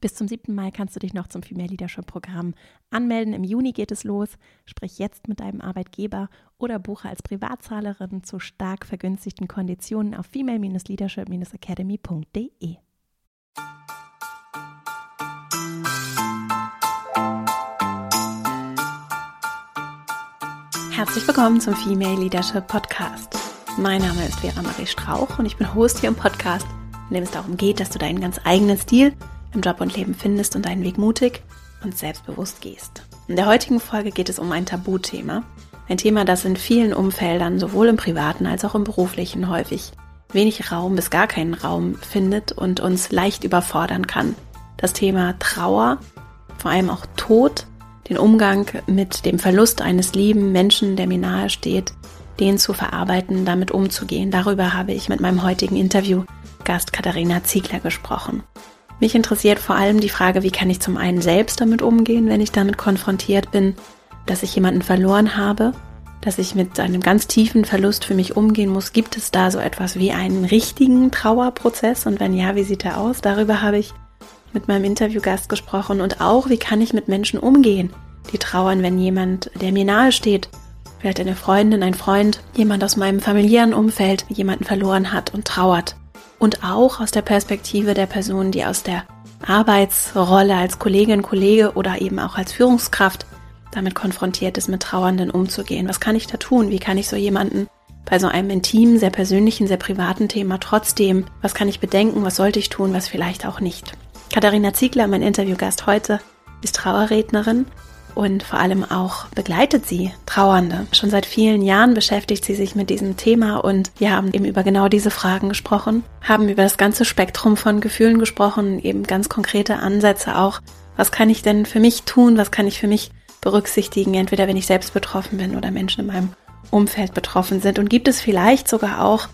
Bis zum 7. Mai kannst du dich noch zum Female Leadership Programm anmelden. Im Juni geht es los. Sprich jetzt mit deinem Arbeitgeber oder buche als Privatzahlerin zu stark vergünstigten Konditionen auf female-leadership-academy.de. Herzlich willkommen zum Female Leadership Podcast. Mein Name ist Vera Marie Strauch und ich bin Host hier im Podcast, in dem es darum geht, dass du deinen ganz eigenen Stil im Job und Leben findest und deinen Weg mutig und selbstbewusst gehst. In der heutigen Folge geht es um ein Tabuthema. Ein Thema, das in vielen Umfeldern, sowohl im privaten als auch im beruflichen, häufig wenig Raum bis gar keinen Raum findet und uns leicht überfordern kann. Das Thema Trauer, vor allem auch Tod, den Umgang mit dem Verlust eines lieben Menschen, der mir nahe steht, den zu verarbeiten, damit umzugehen. Darüber habe ich mit meinem heutigen Interviewgast Katharina Ziegler gesprochen. Mich interessiert vor allem die Frage, wie kann ich zum einen selbst damit umgehen, wenn ich damit konfrontiert bin, dass ich jemanden verloren habe, dass ich mit einem ganz tiefen Verlust für mich umgehen muss. Gibt es da so etwas wie einen richtigen Trauerprozess? Und wenn ja, wie sieht er aus? Darüber habe ich mit meinem Interviewgast gesprochen. Und auch, wie kann ich mit Menschen umgehen, die trauern, wenn jemand, der mir nahe steht, vielleicht eine Freundin, ein Freund, jemand aus meinem familiären Umfeld jemanden verloren hat und trauert und auch aus der Perspektive der Person, die aus der Arbeitsrolle als Kollegin, Kollege oder eben auch als Führungskraft damit konfrontiert ist, mit Trauernden umzugehen. Was kann ich da tun? Wie kann ich so jemanden bei so einem intimen, sehr persönlichen, sehr privaten Thema trotzdem, was kann ich bedenken, was sollte ich tun, was vielleicht auch nicht? Katharina Ziegler, mein Interviewgast heute, ist Trauerrednerin und vor allem auch begleitet sie Trauernde. Schon seit vielen Jahren beschäftigt sie sich mit diesem Thema und wir haben eben über genau diese Fragen gesprochen, haben über das ganze Spektrum von Gefühlen gesprochen, eben ganz konkrete Ansätze auch. Was kann ich denn für mich tun? Was kann ich für mich berücksichtigen? Entweder wenn ich selbst betroffen bin oder Menschen in meinem Umfeld betroffen sind. Und gibt es vielleicht sogar auch,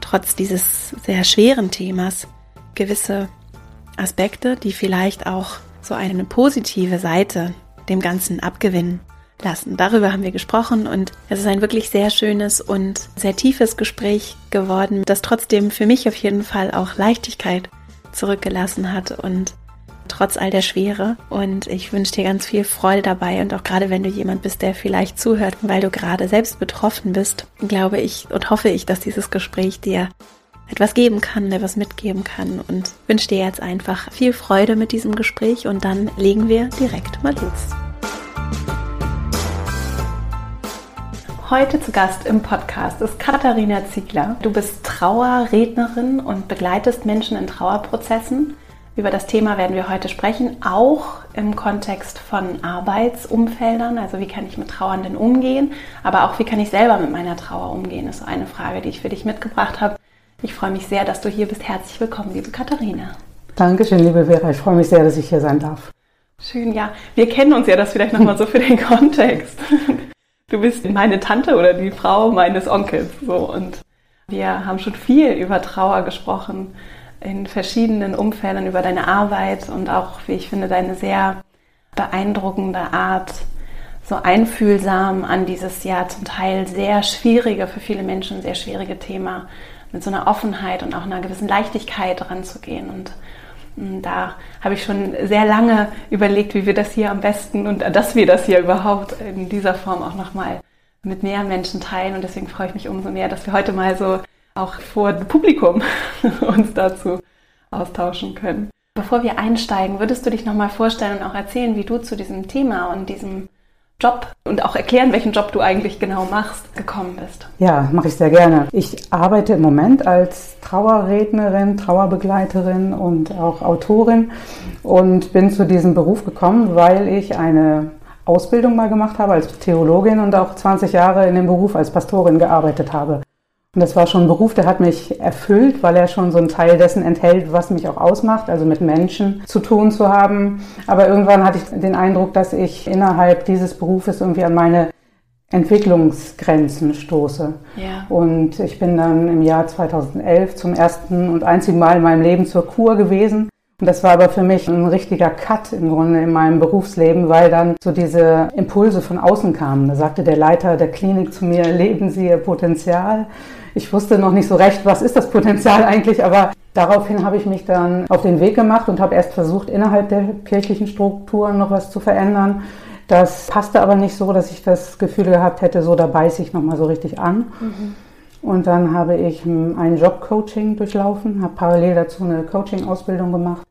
trotz dieses sehr schweren Themas, gewisse Aspekte, die vielleicht auch so eine positive Seite dem Ganzen abgewinnen lassen. Darüber haben wir gesprochen und es ist ein wirklich sehr schönes und sehr tiefes Gespräch geworden, das trotzdem für mich auf jeden Fall auch Leichtigkeit zurückgelassen hat und trotz all der Schwere. Und ich wünsche dir ganz viel Freude dabei und auch gerade wenn du jemand bist, der vielleicht zuhört, weil du gerade selbst betroffen bist, glaube ich und hoffe ich, dass dieses Gespräch dir etwas geben kann, etwas mitgeben kann und wünsche dir jetzt einfach viel Freude mit diesem Gespräch und dann legen wir direkt mal los. Heute zu Gast im Podcast ist Katharina Ziegler. Du bist Trauerrednerin und begleitest Menschen in Trauerprozessen. Über das Thema werden wir heute sprechen, auch im Kontext von Arbeitsumfeldern. Also wie kann ich mit Trauernden umgehen, aber auch wie kann ich selber mit meiner Trauer umgehen, ist so eine Frage, die ich für dich mitgebracht habe. Ich freue mich sehr, dass du hier bist. Herzlich willkommen, liebe Katharina. Dankeschön, liebe Vera. Ich freue mich sehr, dass ich hier sein darf. Schön, ja. Wir kennen uns ja das vielleicht nochmal so für den Kontext. Du bist meine Tante oder die Frau meines Onkels. So. Und wir haben schon viel über Trauer gesprochen in verschiedenen Umfeldern, über deine Arbeit und auch, wie ich finde, deine sehr beeindruckende Art, so einfühlsam an dieses ja zum Teil sehr schwierige, für viele Menschen sehr schwierige Thema mit so einer Offenheit und auch einer gewissen Leichtigkeit ranzugehen. Und mm, da habe ich schon sehr lange überlegt, wie wir das hier am besten und dass wir das hier überhaupt in dieser Form auch nochmal mit mehr Menschen teilen. Und deswegen freue ich mich umso mehr, dass wir heute mal so auch vor Publikum uns dazu austauschen können. Bevor wir einsteigen, würdest du dich nochmal vorstellen und auch erzählen, wie du zu diesem Thema und diesem Job und auch erklären, welchen Job du eigentlich genau machst, gekommen bist. Ja, mache ich sehr gerne. Ich arbeite im Moment als Trauerrednerin, Trauerbegleiterin und auch Autorin und bin zu diesem Beruf gekommen, weil ich eine Ausbildung mal gemacht habe als Theologin und auch 20 Jahre in dem Beruf als Pastorin gearbeitet habe. Und das war schon ein Beruf, der hat mich erfüllt, weil er schon so einen Teil dessen enthält, was mich auch ausmacht, also mit Menschen zu tun zu haben. Aber irgendwann hatte ich den Eindruck, dass ich innerhalb dieses Berufes irgendwie an meine Entwicklungsgrenzen stoße. Ja. Und ich bin dann im Jahr 2011 zum ersten und einzigen Mal in meinem Leben zur Kur gewesen und das war aber für mich ein richtiger Cut im Grunde in meinem Berufsleben, weil dann so diese Impulse von außen kamen. Da sagte der Leiter der Klinik zu mir, leben Sie Ihr Potenzial. Ich wusste noch nicht so recht, was ist das Potenzial eigentlich, aber Daraufhin habe ich mich dann auf den Weg gemacht und habe erst versucht, innerhalb der kirchlichen Strukturen noch was zu verändern. Das passte aber nicht so, dass ich das Gefühl gehabt hätte, so da beiße ich nochmal so richtig an. Mhm. Und dann habe ich ein Jobcoaching durchlaufen, habe parallel dazu eine Coaching-Ausbildung gemacht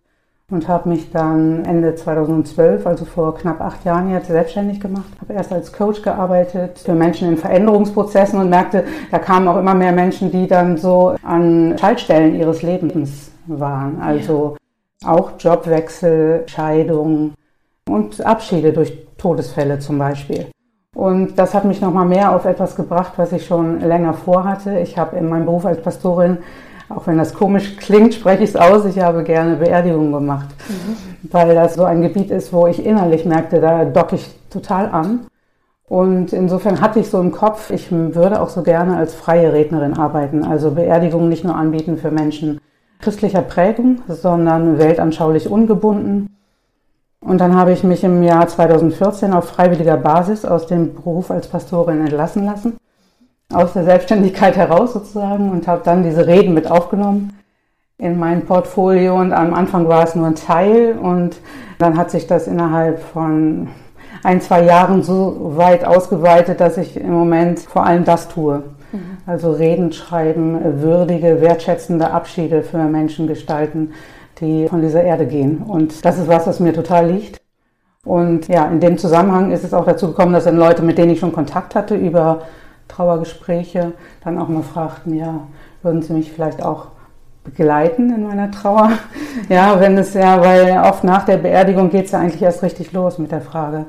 und habe mich dann Ende 2012, also vor knapp acht Jahren jetzt selbstständig gemacht. Habe erst als Coach gearbeitet für Menschen in Veränderungsprozessen und merkte, da kamen auch immer mehr Menschen, die dann so an Schaltstellen ihres Lebens waren. Also auch Jobwechsel, Scheidung und Abschiede durch Todesfälle zum Beispiel. Und das hat mich nochmal mehr auf etwas gebracht, was ich schon länger vorhatte. Ich habe in meinem Beruf als Pastorin auch wenn das komisch klingt, spreche ich es aus. Ich habe gerne Beerdigungen gemacht, mhm. weil das so ein Gebiet ist, wo ich innerlich merkte, da docke ich total an. Und insofern hatte ich so im Kopf, ich würde auch so gerne als freie Rednerin arbeiten, also Beerdigungen nicht nur anbieten für Menschen christlicher Prägung, sondern weltanschaulich ungebunden. Und dann habe ich mich im Jahr 2014 auf freiwilliger Basis aus dem Beruf als Pastorin entlassen lassen aus der Selbstständigkeit heraus sozusagen und habe dann diese Reden mit aufgenommen in mein Portfolio und am Anfang war es nur ein Teil und dann hat sich das innerhalb von ein, zwei Jahren so weit ausgeweitet, dass ich im Moment vor allem das tue. Mhm. Also Reden schreiben, würdige, wertschätzende Abschiede für Menschen gestalten, die von dieser Erde gehen. Und das ist was, was mir total liegt. Und ja, in dem Zusammenhang ist es auch dazu gekommen, dass dann Leute, mit denen ich schon Kontakt hatte, über Trauergespräche dann auch mal fragten, ja, würden Sie mich vielleicht auch begleiten in meiner Trauer? Ja, wenn es ja, weil oft nach der Beerdigung geht es ja eigentlich erst richtig los mit der Frage,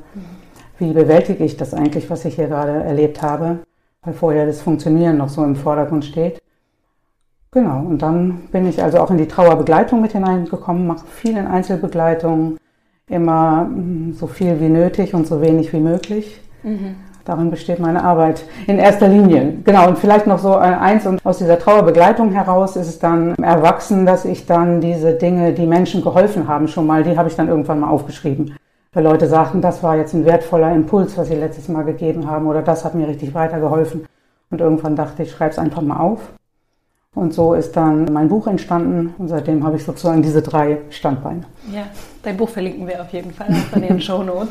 wie bewältige ich das eigentlich, was ich hier gerade erlebt habe, weil vorher das Funktionieren noch so im Vordergrund steht. Genau, und dann bin ich also auch in die Trauerbegleitung mit hineingekommen, mache viel in Einzelbegleitungen, immer mm, so viel wie nötig und so wenig wie möglich. Mhm. Darin besteht meine Arbeit in erster Linie. Genau, und vielleicht noch so eins, und aus dieser Trauerbegleitung heraus ist es dann erwachsen, dass ich dann diese Dinge, die Menschen geholfen haben schon mal, die habe ich dann irgendwann mal aufgeschrieben. Weil Leute sagten, das war jetzt ein wertvoller Impuls, was sie letztes Mal gegeben haben, oder das hat mir richtig weitergeholfen. Und irgendwann dachte ich, schreibe es einfach mal auf. Und so ist dann mein Buch entstanden und seitdem habe ich sozusagen diese drei Standbeine. Ja, dein Buch verlinken wir auf jeden Fall auch in den Show Notes.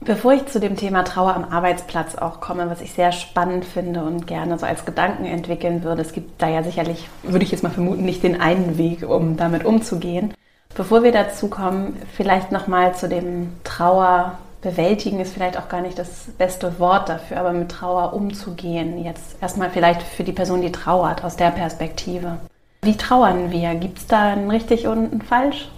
Bevor ich zu dem Thema Trauer am Arbeitsplatz auch komme, was ich sehr spannend finde und gerne so als Gedanken entwickeln würde, es gibt da ja sicherlich, würde ich jetzt mal vermuten, nicht den einen Weg, um damit umzugehen. Bevor wir dazu kommen, vielleicht nochmal zu dem Trauer bewältigen ist vielleicht auch gar nicht das beste Wort dafür, aber mit Trauer umzugehen. Jetzt erstmal vielleicht für die Person, die trauert, aus der Perspektive. Wie trauern wir? Gibt es da ein richtig und ein falsch?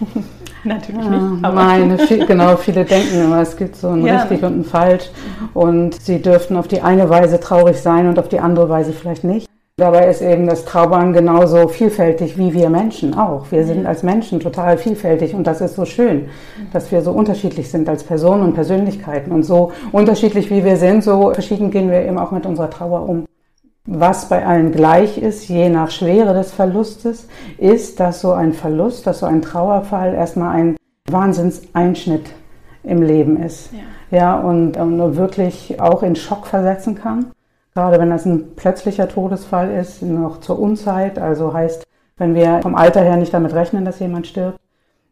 Natürlich nicht. Aber meine, genau, viele denken immer, es gibt so ein ja. richtig und ein falsch. Und sie dürften auf die eine Weise traurig sein und auf die andere Weise vielleicht nicht. Dabei ist eben das Trauern genauso vielfältig wie wir Menschen auch. Wir sind als Menschen total vielfältig und das ist so schön, dass wir so unterschiedlich sind als Personen und Persönlichkeiten. Und so unterschiedlich wie wir sind, so verschieden gehen wir eben auch mit unserer Trauer um. Was bei allen gleich ist, je nach Schwere des Verlustes, ist, dass so ein Verlust, dass so ein Trauerfall erstmal ein Wahnsinnseinschnitt im Leben ist. Ja, ja und, und wirklich auch in Schock versetzen kann. Gerade wenn das ein plötzlicher Todesfall ist, noch zur Unzeit, also heißt, wenn wir vom Alter her nicht damit rechnen, dass jemand stirbt,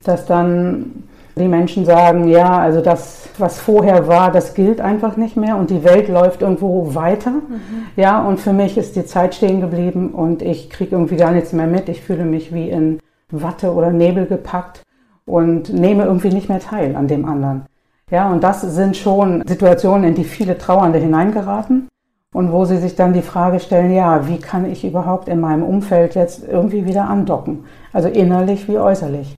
dass dann die Menschen sagen, ja, also das, was vorher war, das gilt einfach nicht mehr und die Welt läuft irgendwo weiter. Mhm. Ja, und für mich ist die Zeit stehen geblieben und ich kriege irgendwie gar nichts mehr mit. Ich fühle mich wie in Watte oder Nebel gepackt und nehme irgendwie nicht mehr teil an dem anderen. Ja, und das sind schon Situationen, in die viele Trauernde hineingeraten und wo sie sich dann die Frage stellen, ja, wie kann ich überhaupt in meinem Umfeld jetzt irgendwie wieder andocken? Also innerlich wie äußerlich.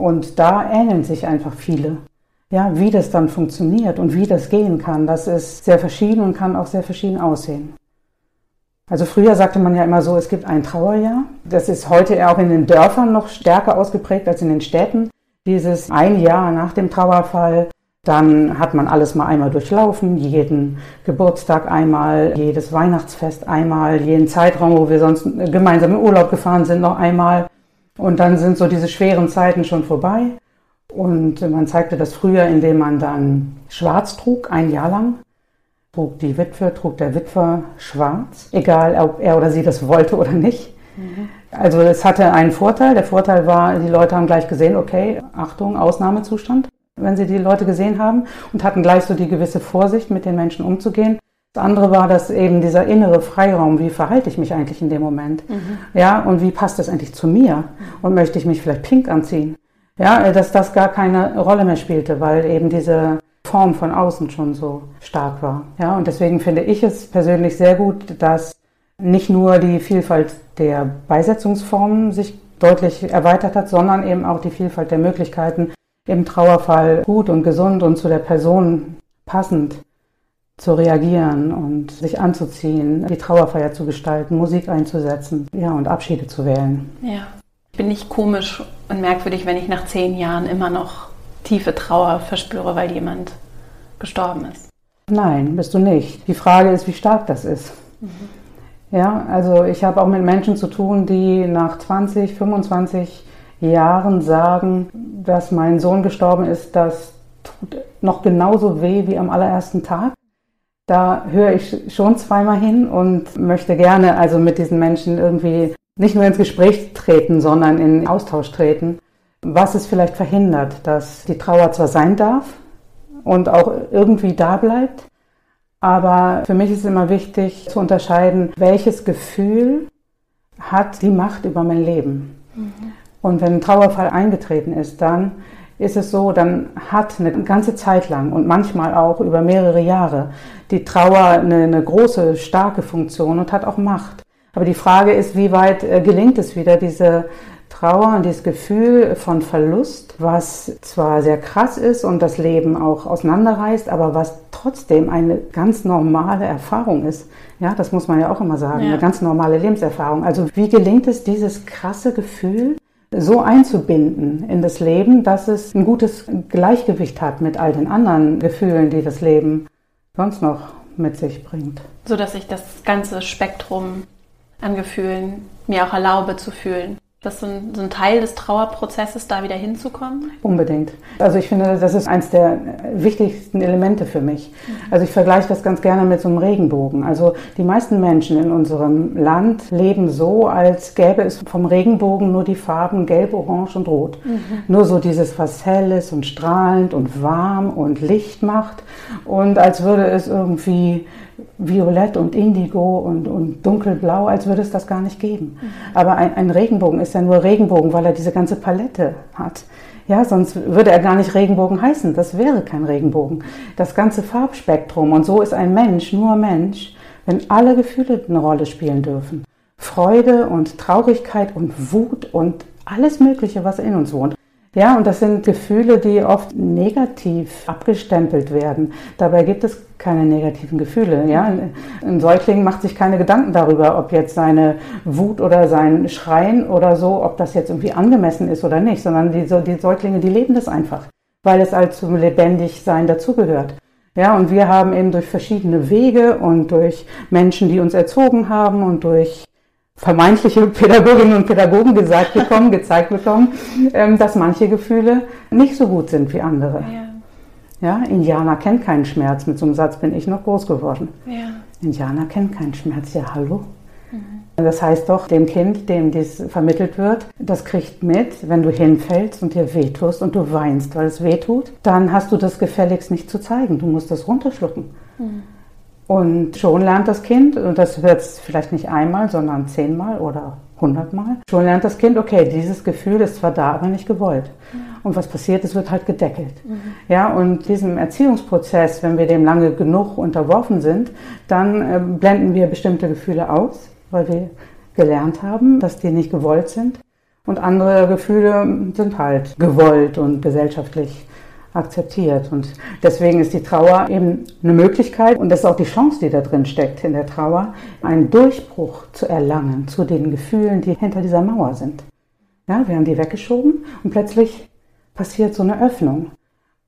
Und da ähneln sich einfach viele. Ja, wie das dann funktioniert und wie das gehen kann, das ist sehr verschieden und kann auch sehr verschieden aussehen. Also früher sagte man ja immer so, es gibt ein Trauerjahr. Das ist heute auch in den Dörfern noch stärker ausgeprägt als in den Städten. Dieses ein Jahr nach dem Trauerfall, dann hat man alles mal einmal durchlaufen, jeden Geburtstag einmal, jedes Weihnachtsfest einmal, jeden Zeitraum, wo wir sonst gemeinsam in Urlaub gefahren sind, noch einmal. Und dann sind so diese schweren Zeiten schon vorbei. Und man zeigte das früher, indem man dann schwarz trug, ein Jahr lang. Trug die Witwe, trug der Witwer schwarz, egal ob er oder sie das wollte oder nicht. Mhm. Also es hatte einen Vorteil. Der Vorteil war, die Leute haben gleich gesehen, okay, Achtung, Ausnahmezustand, wenn sie die Leute gesehen haben und hatten gleich so die gewisse Vorsicht, mit den Menschen umzugehen. Das andere war, dass eben dieser innere Freiraum, wie verhalte ich mich eigentlich in dem Moment? Mhm. Ja, und wie passt das eigentlich zu mir? Und möchte ich mich vielleicht pink anziehen? Ja, dass das gar keine Rolle mehr spielte, weil eben diese Form von außen schon so stark war. Ja, und deswegen finde ich es persönlich sehr gut, dass nicht nur die Vielfalt der Beisetzungsformen sich deutlich erweitert hat, sondern eben auch die Vielfalt der Möglichkeiten im Trauerfall gut und gesund und zu der Person passend zu reagieren und sich anzuziehen, die Trauerfeier zu gestalten, Musik einzusetzen, ja, und Abschiede zu wählen. Ja. Ich bin nicht komisch und merkwürdig, wenn ich nach zehn Jahren immer noch tiefe Trauer verspüre, weil jemand gestorben ist. Nein, bist du nicht. Die Frage ist, wie stark das ist. Mhm. Ja, also ich habe auch mit Menschen zu tun, die nach 20, 25 Jahren sagen, dass mein Sohn gestorben ist, das tut noch genauso weh wie am allerersten Tag. Da höre ich schon zweimal hin und möchte gerne also mit diesen Menschen irgendwie nicht nur ins Gespräch treten, sondern in Austausch treten, was es vielleicht verhindert, dass die Trauer zwar sein darf und auch irgendwie da bleibt, aber für mich ist es immer wichtig zu unterscheiden, welches Gefühl hat die Macht über mein Leben. Mhm. Und wenn ein Trauerfall eingetreten ist, dann ist es so, dann hat eine ganze Zeit lang und manchmal auch über mehrere Jahre die Trauer eine, eine große, starke Funktion und hat auch Macht. Aber die Frage ist, wie weit äh, gelingt es wieder, diese Trauer und dieses Gefühl von Verlust, was zwar sehr krass ist und das Leben auch auseinanderreißt, aber was trotzdem eine ganz normale Erfahrung ist. Ja, das muss man ja auch immer sagen, ja. eine ganz normale Lebenserfahrung. Also wie gelingt es, dieses krasse Gefühl so einzubinden in das Leben, dass es ein gutes Gleichgewicht hat mit all den anderen Gefühlen, die das Leben sonst noch mit sich bringt. So dass ich das ganze Spektrum an Gefühlen mir auch erlaube zu fühlen. Das ist so ein, so ein, Teil des Trauerprozesses, da wieder hinzukommen? Unbedingt. Also ich finde, das ist eines der wichtigsten Elemente für mich. Mhm. Also ich vergleiche das ganz gerne mit so einem Regenbogen. Also die meisten Menschen in unserem Land leben so, als gäbe es vom Regenbogen nur die Farben Gelb, Orange und Rot. Mhm. Nur so dieses, was helles und strahlend und warm und Licht macht. Und als würde es irgendwie violett und indigo und, und dunkelblau, als würde es das gar nicht geben. Aber ein, ein, Regenbogen ist ja nur Regenbogen, weil er diese ganze Palette hat. Ja, sonst würde er gar nicht Regenbogen heißen. Das wäre kein Regenbogen. Das ganze Farbspektrum. Und so ist ein Mensch nur Mensch, wenn alle Gefühle eine Rolle spielen dürfen. Freude und Traurigkeit und Wut und alles Mögliche, was in uns wohnt. Ja, und das sind Gefühle, die oft negativ abgestempelt werden. Dabei gibt es keine negativen Gefühle. Ja? Ein Säugling macht sich keine Gedanken darüber, ob jetzt seine Wut oder sein Schreien oder so, ob das jetzt irgendwie angemessen ist oder nicht, sondern die, die Säuglinge, die leben das einfach, weil es als zum Lebendigsein dazugehört. Ja, und wir haben eben durch verschiedene Wege und durch Menschen, die uns erzogen haben und durch vermeintliche Pädagoginnen und Pädagogen gesagt bekommen, gezeigt bekommen, ähm, dass manche Gefühle nicht so gut sind wie andere. Ja. Ja, Indianer kennt keinen Schmerz. Mit so einem Satz bin ich noch groß geworden. Ja. Indianer kennt keinen Schmerz. Ja, hallo? Mhm. Das heißt doch, dem Kind, dem dies vermittelt wird, das kriegt mit, wenn du hinfällst und dir wehtust und du weinst, weil es wehtut, dann hast du das gefälligst nicht zu zeigen. Du musst das runterschlucken. Mhm. Und schon lernt das Kind, und das wird es vielleicht nicht einmal, sondern zehnmal oder hundertmal, schon lernt das Kind, okay, dieses Gefühl ist zwar da, aber nicht gewollt. Mhm. Und was passiert, es wird halt gedeckelt. Mhm. Ja, und diesem Erziehungsprozess, wenn wir dem lange genug unterworfen sind, dann äh, blenden wir bestimmte Gefühle aus, weil wir gelernt haben, dass die nicht gewollt sind. Und andere Gefühle sind halt gewollt und gesellschaftlich akzeptiert. Und deswegen ist die Trauer eben eine Möglichkeit und das ist auch die Chance, die da drin steckt in der Trauer, einen Durchbruch zu erlangen zu den Gefühlen, die hinter dieser Mauer sind. Ja, wir haben die weggeschoben und plötzlich passiert so eine Öffnung.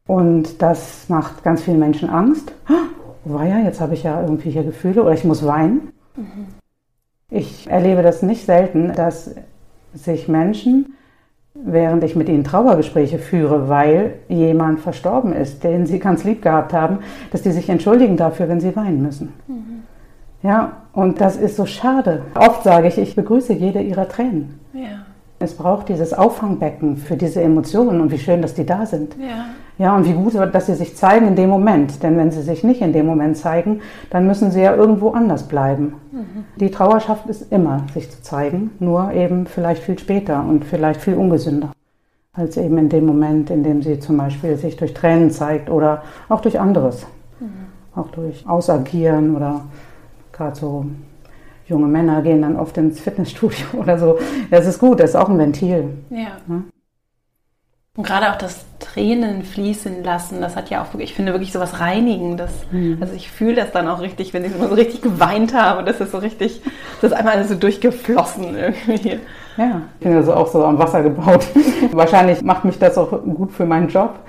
Und das macht ganz vielen Menschen Angst. Oh, war ja, jetzt habe ich ja irgendwie hier Gefühle oder ich muss weinen. Mhm. Ich erlebe das nicht selten, dass sich Menschen während ich mit ihnen Trauergespräche führe, weil jemand verstorben ist, den sie ganz lieb gehabt haben, dass die sich entschuldigen dafür, wenn sie weinen müssen. Mhm. Ja, und das ist so schade. Oft sage ich, ich begrüße jede ihrer Tränen. Ja. Es braucht dieses Auffangbecken für diese Emotionen und wie schön, dass die da sind. Ja. Ja, und wie gut, dass sie sich zeigen in dem Moment. Denn wenn sie sich nicht in dem Moment zeigen, dann müssen sie ja irgendwo anders bleiben. Mhm. Die Trauerschaft ist immer, sich zu zeigen, nur eben vielleicht viel später und vielleicht viel ungesünder als eben in dem Moment, in dem sie zum Beispiel sich durch Tränen zeigt oder auch durch anderes. Mhm. Auch durch Ausagieren oder gerade so junge Männer gehen dann oft ins Fitnessstudio oder so. Das ist gut, das ist auch ein Ventil. Ja. ja? Und gerade auch das Tränen fließen lassen, das hat ja auch wirklich, ich finde wirklich so was Reinigendes. Mhm. Also ich fühle das dann auch richtig, wenn ich so richtig geweint habe, das ist so richtig, das ist einmal so durchgeflossen irgendwie. Ja, ich bin also auch so am Wasser gebaut. Wahrscheinlich macht mich das auch gut für meinen Job.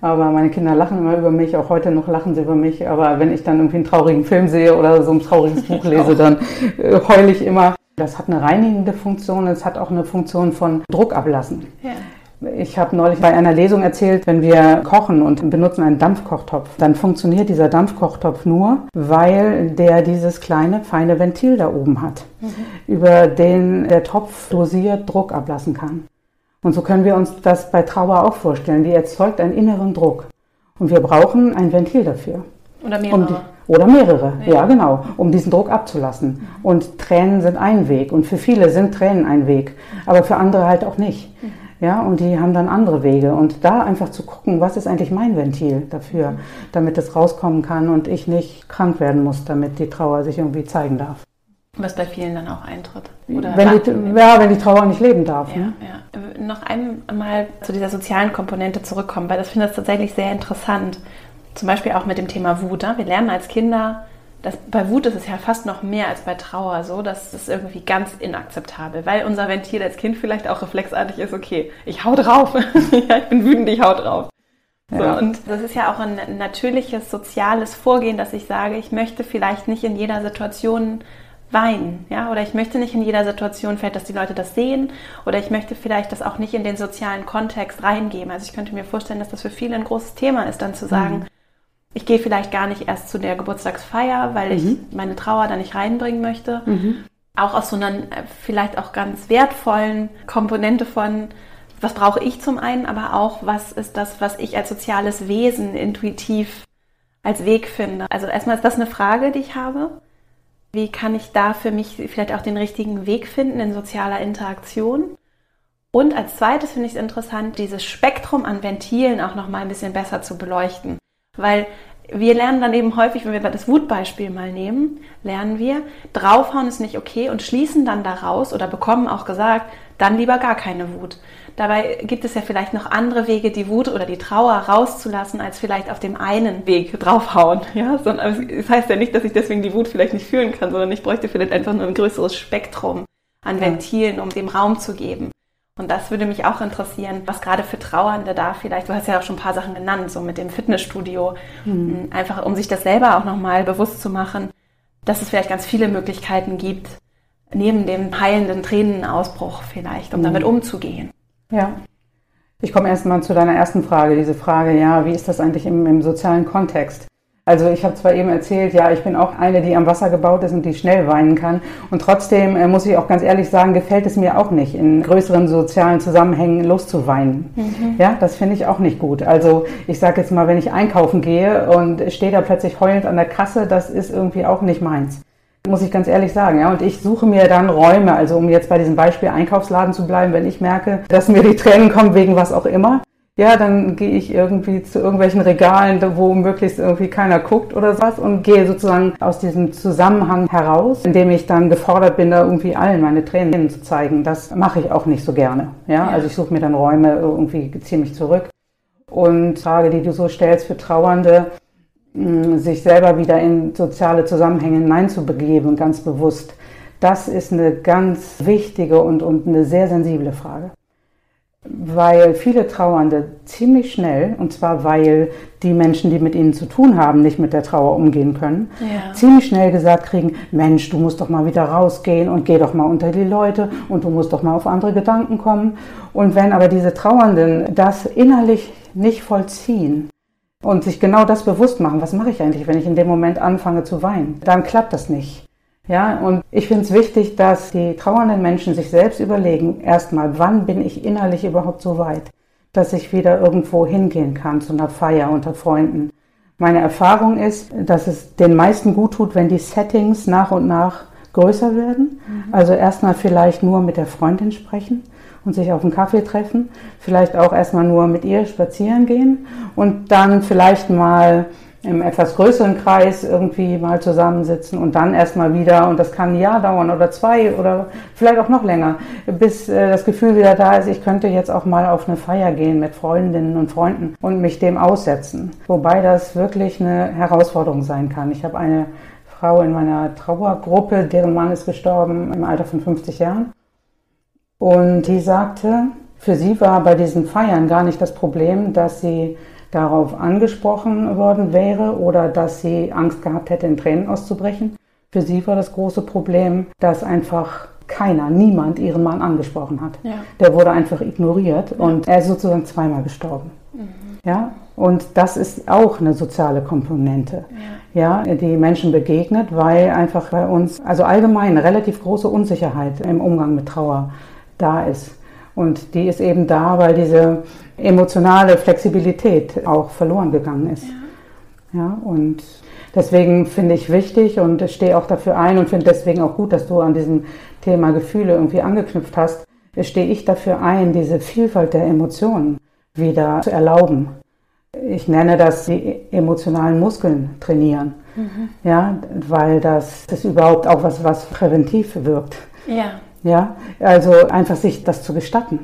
Aber meine Kinder lachen immer über mich, auch heute noch lachen sie über mich. Aber wenn ich dann irgendwie einen traurigen Film sehe oder so ein trauriges Buch lese, dann äh, heule ich immer. Das hat eine reinigende Funktion, es hat auch eine Funktion von Druck ablassen. Ja. Ich habe neulich bei einer Lesung erzählt, wenn wir kochen und benutzen einen Dampfkochtopf, dann funktioniert dieser Dampfkochtopf nur, weil der dieses kleine, feine Ventil da oben hat, mhm. über den der Topf dosiert Druck ablassen kann. Und so können wir uns das bei Trauer auch vorstellen. Die erzeugt einen inneren Druck. Und wir brauchen ein Ventil dafür. Oder mehrere. Um die, oder mehrere, ja. ja. genau, um diesen Druck abzulassen. Und Tränen sind ein Weg. Und für viele sind Tränen ein Weg, aber für andere halt auch nicht. Ja, und die haben dann andere Wege. Und da einfach zu gucken, was ist eigentlich mein Ventil dafür, damit es rauskommen kann und ich nicht krank werden muss, damit die Trauer sich irgendwie zeigen darf. Was bei vielen dann auch eintritt. Oder wenn die, ja, wenn die Trauer nicht leben darf. Ja, ne? ja. Noch einmal zu dieser sozialen Komponente zurückkommen, weil das finde ich tatsächlich sehr interessant. Zum Beispiel auch mit dem Thema Wut. Ne? Wir lernen als Kinder, dass bei Wut ist es ja fast noch mehr als bei Trauer so, dass es irgendwie ganz inakzeptabel, weil unser Ventil als Kind vielleicht auch reflexartig ist, okay, ich hau drauf, ja, ich bin wütend, ich hau drauf. So, ja. Und das ist ja auch ein natürliches soziales Vorgehen, dass ich sage, ich möchte vielleicht nicht in jeder Situation weinen, ja, oder ich möchte nicht in jeder Situation vielleicht, dass die Leute das sehen, oder ich möchte vielleicht das auch nicht in den sozialen Kontext reingeben. Also ich könnte mir vorstellen, dass das für viele ein großes Thema ist, dann zu sagen, mhm. ich gehe vielleicht gar nicht erst zu der Geburtstagsfeier, weil mhm. ich meine Trauer da nicht reinbringen möchte. Mhm. Auch aus so einer vielleicht auch ganz wertvollen Komponente von, was brauche ich zum einen, aber auch, was ist das, was ich als soziales Wesen intuitiv als Weg finde. Also erstmal ist das eine Frage, die ich habe. Wie kann ich da für mich vielleicht auch den richtigen Weg finden in sozialer Interaktion? Und als zweites finde ich es interessant, dieses Spektrum an Ventilen auch noch mal ein bisschen besser zu beleuchten. Weil wir lernen dann eben häufig, wenn wir das Wutbeispiel mal nehmen, lernen wir, draufhauen ist nicht okay und schließen dann daraus oder bekommen auch gesagt, dann lieber gar keine Wut. Dabei gibt es ja vielleicht noch andere Wege, die Wut oder die Trauer rauszulassen, als vielleicht auf dem einen Weg draufhauen. Ja, sondern es das heißt ja nicht, dass ich deswegen die Wut vielleicht nicht fühlen kann, sondern ich bräuchte vielleicht einfach nur ein größeres Spektrum an Ventilen, um dem Raum zu geben. Und das würde mich auch interessieren, was gerade für Trauernde da vielleicht, du hast ja auch schon ein paar Sachen genannt, so mit dem Fitnessstudio, mhm. einfach um sich das selber auch nochmal bewusst zu machen, dass es vielleicht ganz viele Möglichkeiten gibt, neben dem heilenden Tränenausbruch vielleicht, um mhm. damit umzugehen. Ja. Ich komme erstmal zu deiner ersten Frage, diese Frage, ja, wie ist das eigentlich im, im sozialen Kontext? Also ich habe zwar eben erzählt, ja, ich bin auch eine, die am Wasser gebaut ist und die schnell weinen kann. Und trotzdem äh, muss ich auch ganz ehrlich sagen, gefällt es mir auch nicht, in größeren sozialen Zusammenhängen loszuweinen. Mhm. Ja, das finde ich auch nicht gut. Also ich sage jetzt mal, wenn ich einkaufen gehe und stehe da plötzlich heulend an der Kasse, das ist irgendwie auch nicht meins muss ich ganz ehrlich sagen. Ja, und ich suche mir dann Räume, also um jetzt bei diesem Beispiel Einkaufsladen zu bleiben, wenn ich merke, dass mir die Tränen kommen wegen was auch immer, ja, dann gehe ich irgendwie zu irgendwelchen Regalen, wo möglichst irgendwie keiner guckt oder was und gehe sozusagen aus diesem Zusammenhang heraus, indem ich dann gefordert bin, da irgendwie allen meine Tränen zu zeigen. Das mache ich auch nicht so gerne. Ja, ja. also ich suche mir dann Räume irgendwie ziemlich zurück. Und Frage, die du so stellst für Trauernde, sich selber wieder in soziale Zusammenhänge hineinzubegeben, ganz bewusst, das ist eine ganz wichtige und, und eine sehr sensible Frage. Weil viele Trauernde ziemlich schnell, und zwar weil die Menschen, die mit ihnen zu tun haben, nicht mit der Trauer umgehen können, ja. ziemlich schnell gesagt kriegen, Mensch, du musst doch mal wieder rausgehen und geh doch mal unter die Leute und du musst doch mal auf andere Gedanken kommen. Und wenn aber diese Trauernden das innerlich nicht vollziehen, und sich genau das bewusst machen, was mache ich eigentlich, wenn ich in dem Moment anfange zu weinen, dann klappt das nicht. Ja, und ich finde es wichtig, dass die trauernden Menschen sich selbst überlegen, erstmal, wann bin ich innerlich überhaupt so weit, dass ich wieder irgendwo hingehen kann zu einer Feier unter Freunden. Meine Erfahrung ist, dass es den meisten gut tut, wenn die Settings nach und nach größer werden. Mhm. Also erstmal vielleicht nur mit der Freundin sprechen und sich auf einen Kaffee treffen, vielleicht auch erstmal nur mit ihr spazieren gehen und dann vielleicht mal im etwas größeren Kreis irgendwie mal zusammensitzen und dann erstmal wieder, und das kann ein Jahr dauern oder zwei oder vielleicht auch noch länger, bis äh, das Gefühl wieder da ist, ich könnte jetzt auch mal auf eine Feier gehen mit Freundinnen und Freunden und mich dem aussetzen. Wobei das wirklich eine Herausforderung sein kann. Ich habe eine Frau in meiner Trauergruppe, deren Mann ist gestorben im Alter von 50 Jahren. Und die sagte, für sie war bei diesen Feiern gar nicht das Problem, dass sie darauf angesprochen worden wäre oder dass sie Angst gehabt hätte, in Tränen auszubrechen. Für sie war das große Problem, dass einfach keiner, niemand ihren Mann angesprochen hat. Ja. Der wurde einfach ignoriert und er ist sozusagen zweimal gestorben. Mhm. Ja, und das ist auch eine soziale Komponente, ja. ja, die Menschen begegnet, weil einfach bei uns, also allgemein, relativ große Unsicherheit im Umgang mit Trauer da ist. Und die ist eben da, weil diese emotionale Flexibilität auch verloren gegangen ist. Ja, ja und deswegen finde ich wichtig und stehe auch dafür ein und finde deswegen auch gut, dass du an diesem Thema Gefühle irgendwie angeknüpft hast, stehe ich dafür ein, diese Vielfalt der Emotionen wieder zu erlauben. Ich nenne das die emotionalen Muskeln trainieren. Mhm. Ja, weil das, das überhaupt auch was, was präventiv wirkt. Ja. Ja, also einfach sich das zu gestatten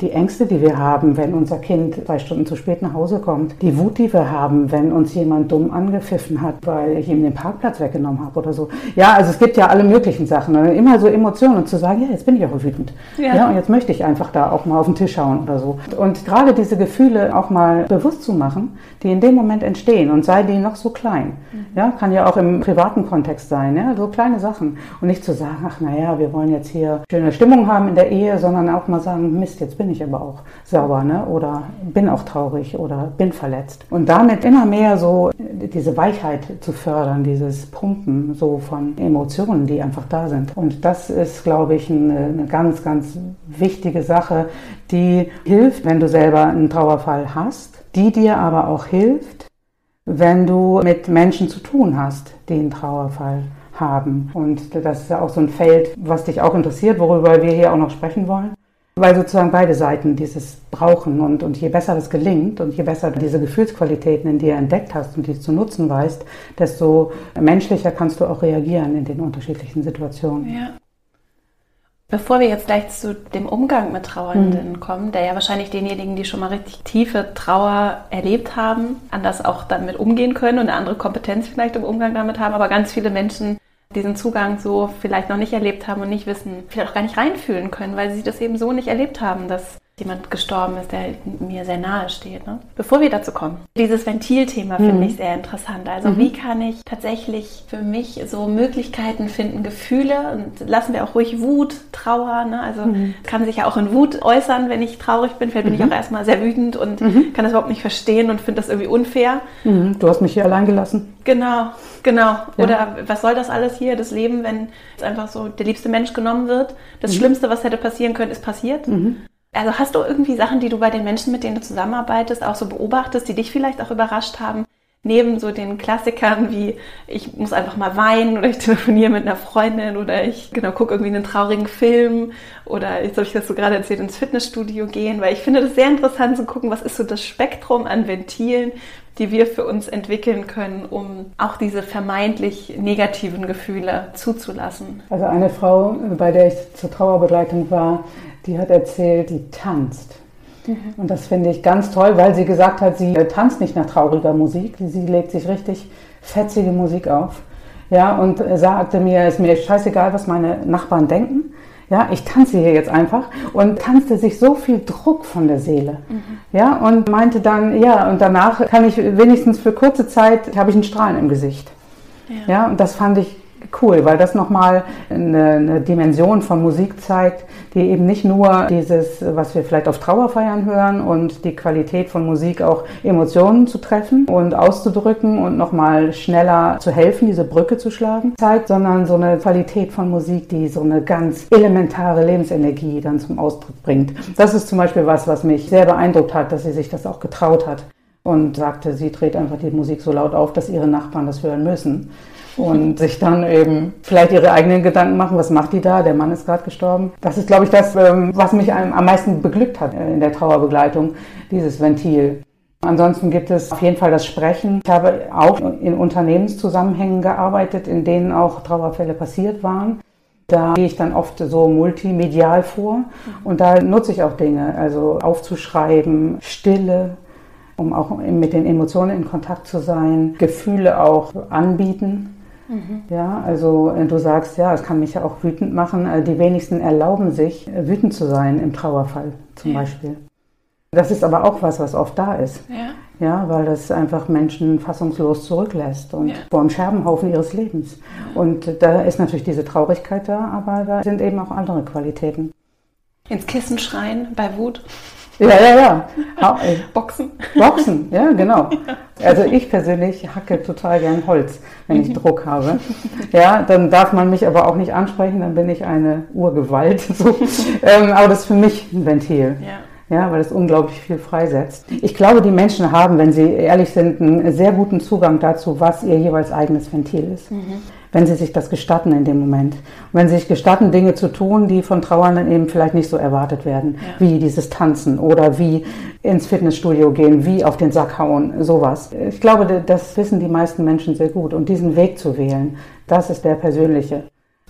die Ängste, die wir haben, wenn unser Kind zwei Stunden zu spät nach Hause kommt, die Wut, die wir haben, wenn uns jemand dumm angepfiffen hat, weil ich ihm den Parkplatz weggenommen habe oder so. Ja, also es gibt ja alle möglichen Sachen. Ne? Immer so Emotionen und zu sagen, ja, jetzt bin ich auch wütend. Ja. ja, und jetzt möchte ich einfach da auch mal auf den Tisch schauen oder so. Und gerade diese Gefühle auch mal bewusst zu machen, die in dem Moment entstehen und sei die noch so klein. Mhm. Ja, kann ja auch im privaten Kontext sein, ja, so kleine Sachen. Und nicht zu sagen, ach naja, wir wollen jetzt hier schöne Stimmung haben in der Ehe, sondern auch mal sagen, Mist, jetzt bin ich ich aber auch sauer ne? oder bin auch traurig oder bin verletzt. Und damit immer mehr so diese Weichheit zu fördern, dieses Pumpen so von Emotionen, die einfach da sind. Und das ist, glaube ich, eine, eine ganz, ganz wichtige Sache, die hilft, wenn du selber einen Trauerfall hast, die dir aber auch hilft, wenn du mit Menschen zu tun hast, die einen Trauerfall haben. Und das ist ja auch so ein Feld, was dich auch interessiert, worüber wir hier auch noch sprechen wollen. Weil sozusagen beide Seiten dieses brauchen und, und je besser das gelingt und je besser diese Gefühlsqualitäten in dir entdeckt hast und die zu nutzen weißt, desto menschlicher kannst du auch reagieren in den unterschiedlichen Situationen. Ja. Bevor wir jetzt gleich zu dem Umgang mit Trauernden mhm. kommen, der ja wahrscheinlich denjenigen, die schon mal richtig tiefe Trauer erlebt haben, anders auch damit umgehen können und eine andere Kompetenz vielleicht im Umgang damit haben, aber ganz viele Menschen diesen Zugang so vielleicht noch nicht erlebt haben und nicht wissen, vielleicht auch gar nicht reinfühlen können, weil sie das eben so nicht erlebt haben, dass jemand gestorben ist, der mir sehr nahe steht. Ne? Bevor wir dazu kommen, dieses Ventilthema mhm. finde ich sehr interessant. Also mhm. wie kann ich tatsächlich für mich so Möglichkeiten finden, Gefühle und lassen wir auch ruhig Wut, Trauer. Ne? Also mhm. kann sich ja auch in Wut äußern, wenn ich traurig bin. Vielleicht bin ich mhm. auch erstmal sehr wütend und mhm. kann das überhaupt nicht verstehen und finde das irgendwie unfair. Mhm. Du hast mich hier allein gelassen. Genau, genau. Ja. Oder was soll das alles hier, das Leben, wenn jetzt einfach so der liebste Mensch genommen wird? Das Schlimmste, was hätte passieren können, ist passiert. Also hast du irgendwie Sachen, die du bei den Menschen, mit denen du zusammenarbeitest, auch so beobachtest, die dich vielleicht auch überrascht haben? Neben so den Klassikern wie ich muss einfach mal weinen oder ich telefoniere mit einer Freundin oder ich genau gucke irgendwie einen traurigen Film oder jetzt habe ich das so gerade erzählt ins Fitnessstudio gehen, weil ich finde das sehr interessant zu gucken, was ist so das Spektrum an Ventilen, die wir für uns entwickeln können, um auch diese vermeintlich negativen Gefühle zuzulassen. Also eine Frau, bei der ich zur Trauerbegleitung war, die hat erzählt, die tanzt. Mhm. Und das finde ich ganz toll, weil sie gesagt hat, sie tanzt nicht nach trauriger Musik, sie legt sich richtig fetzige Musik auf. Ja, und sagte mir, ist mir scheißegal, was meine Nachbarn denken. Ja, ich tanze hier jetzt einfach und tanzte sich so viel Druck von der Seele. Mhm. Ja, und meinte dann, ja, und danach kann ich wenigstens für kurze Zeit, habe ich einen Strahlen im Gesicht. Ja. ja, und das fand ich cool, weil das nochmal eine, eine Dimension von Musik zeigt, die eben nicht nur dieses, was wir vielleicht auf Trauerfeiern hören und die Qualität von Musik auch Emotionen zu treffen und auszudrücken und nochmal schneller zu helfen, diese Brücke zu schlagen, zeigt, sondern so eine Qualität von Musik, die so eine ganz elementare Lebensenergie dann zum Ausdruck bringt. Das ist zum Beispiel was, was mich sehr beeindruckt hat, dass sie sich das auch getraut hat und sagte, sie dreht einfach die Musik so laut auf, dass ihre Nachbarn das hören müssen. Und sich dann eben vielleicht ihre eigenen Gedanken machen, was macht die da? Der Mann ist gerade gestorben. Das ist, glaube ich, das, ähm, was mich am meisten beglückt hat in der Trauerbegleitung, dieses Ventil. Ansonsten gibt es auf jeden Fall das Sprechen. Ich habe auch in Unternehmenszusammenhängen gearbeitet, in denen auch Trauerfälle passiert waren. Da gehe ich dann oft so multimedial vor und da nutze ich auch Dinge, also aufzuschreiben, Stille, um auch mit den Emotionen in Kontakt zu sein, Gefühle auch anbieten. Mhm. Ja, also du sagst, ja, es kann mich ja auch wütend machen. Äh, die wenigsten erlauben sich, äh, wütend zu sein im Trauerfall zum ja. Beispiel. Das ist aber auch was, was oft da ist. Ja. Ja, weil das einfach Menschen fassungslos zurücklässt und ja. vor dem Scherbenhaufen ihres Lebens. Und da ist natürlich diese Traurigkeit da, aber da sind eben auch andere Qualitäten. Ins Kissen schreien bei Wut. Ja, ja, ja. Boxen. Boxen, ja, genau. Also ich persönlich hacke total gern Holz, wenn ich Druck habe. Ja, dann darf man mich aber auch nicht ansprechen, dann bin ich eine Urgewalt. So. Ähm, aber das ist für mich ein Ventil. Ja ja, weil es unglaublich viel freisetzt. Ich glaube, die Menschen haben, wenn sie ehrlich sind, einen sehr guten Zugang dazu, was ihr jeweils eigenes Ventil ist. Mhm. Wenn sie sich das gestatten in dem Moment. Und wenn sie sich gestatten, Dinge zu tun, die von Trauernden eben vielleicht nicht so erwartet werden, ja. wie dieses Tanzen oder wie ins Fitnessstudio gehen, wie auf den Sack hauen, sowas. Ich glaube, das wissen die meisten Menschen sehr gut. Und diesen Weg zu wählen, das ist der persönliche.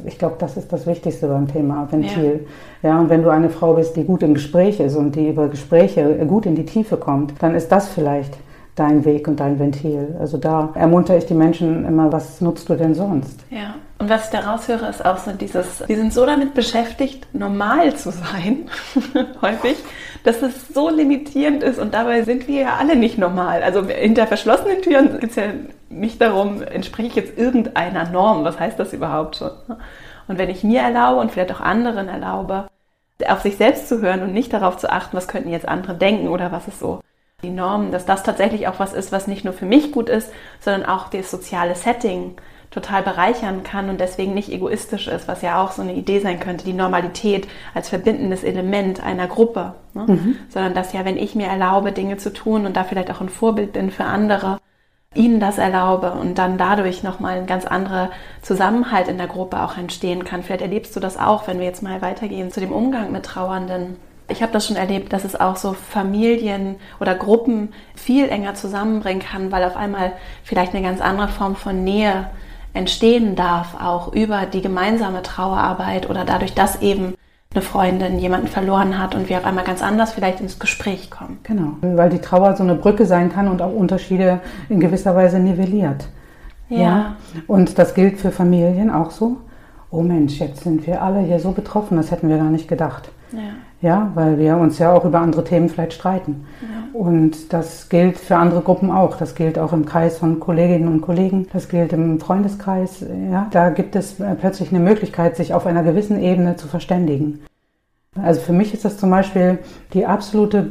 Ich glaube, das ist das Wichtigste beim Thema Ventil. Ja. ja, und wenn du eine Frau bist, die gut im Gespräch ist und die über Gespräche gut in die Tiefe kommt, dann ist das vielleicht dein Weg und dein Ventil. Also da ermuntere ich die Menschen immer, was nutzt du denn sonst? Ja. Und was ich da raushöre, ist auch so dieses, wir sind so damit beschäftigt, normal zu sein, häufig, dass es so limitierend ist und dabei sind wir ja alle nicht normal. Also hinter verschlossenen Türen geht es ja nicht darum, entspreche ich jetzt irgendeiner Norm, was heißt das überhaupt schon? Und wenn ich mir erlaube und vielleicht auch anderen erlaube, auf sich selbst zu hören und nicht darauf zu achten, was könnten jetzt andere denken oder was ist so die Norm, dass das tatsächlich auch was ist, was nicht nur für mich gut ist, sondern auch das soziale Setting total bereichern kann und deswegen nicht egoistisch ist, was ja auch so eine Idee sein könnte, die Normalität als verbindendes Element einer Gruppe, ne? mhm. sondern dass ja, wenn ich mir erlaube, Dinge zu tun und da vielleicht auch ein Vorbild bin für andere, ihnen das erlaube und dann dadurch nochmal ein ganz anderer Zusammenhalt in der Gruppe auch entstehen kann. Vielleicht erlebst du das auch, wenn wir jetzt mal weitergehen zu dem Umgang mit Trauernden. Ich habe das schon erlebt, dass es auch so Familien oder Gruppen viel enger zusammenbringen kann, weil auf einmal vielleicht eine ganz andere Form von Nähe entstehen darf, auch über die gemeinsame Trauerarbeit oder dadurch, dass eben eine Freundin jemanden verloren hat und wir auf einmal ganz anders vielleicht ins Gespräch kommen. Genau, weil die Trauer so eine Brücke sein kann und auch Unterschiede in gewisser Weise nivelliert. Ja. ja. Und das gilt für Familien auch so. Oh Mensch, jetzt sind wir alle hier so betroffen, das hätten wir gar nicht gedacht. Ja. Ja, weil wir uns ja auch über andere Themen vielleicht streiten. Ja. Und das gilt für andere Gruppen auch. Das gilt auch im Kreis von Kolleginnen und Kollegen. Das gilt im Freundeskreis. Ja, da gibt es äh, plötzlich eine Möglichkeit, sich auf einer gewissen Ebene zu verständigen. Also für mich ist das zum Beispiel die absolute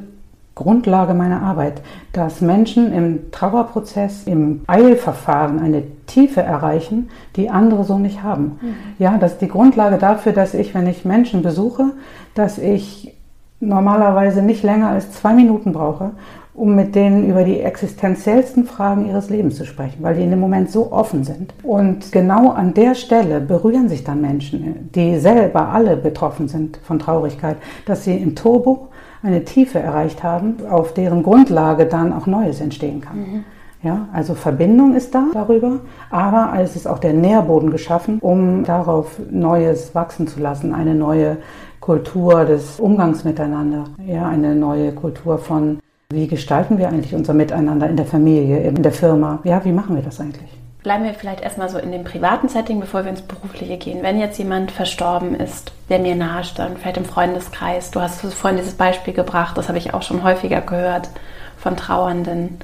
Grundlage meiner Arbeit, dass Menschen im Trauerprozess, im Eilverfahren eine Tiefe erreichen, die andere so nicht haben. Mhm. Ja, das ist die Grundlage dafür, dass ich, wenn ich Menschen besuche, dass ich normalerweise nicht länger als zwei Minuten brauche, um mit denen über die existenziellsten Fragen ihres Lebens zu sprechen, weil die in dem Moment so offen sind. Und genau an der Stelle berühren sich dann Menschen, die selber alle betroffen sind von Traurigkeit, dass sie im Turbo eine Tiefe erreicht haben, auf deren Grundlage dann auch Neues entstehen kann. Mhm. Ja, also Verbindung ist da darüber, aber es ist auch der Nährboden geschaffen, um darauf Neues wachsen zu lassen, eine neue Kultur des Umgangs miteinander, ja, eine neue Kultur von wie gestalten wir eigentlich unser Miteinander in der Familie, in der Firma? Ja, wie machen wir das eigentlich? Bleiben wir vielleicht erstmal so in dem privaten Setting, bevor wir ins Berufliche gehen. Wenn jetzt jemand verstorben ist, der mir nahe stand, vielleicht im Freundeskreis, du hast vorhin dieses Beispiel gebracht, das habe ich auch schon häufiger gehört von Trauernden,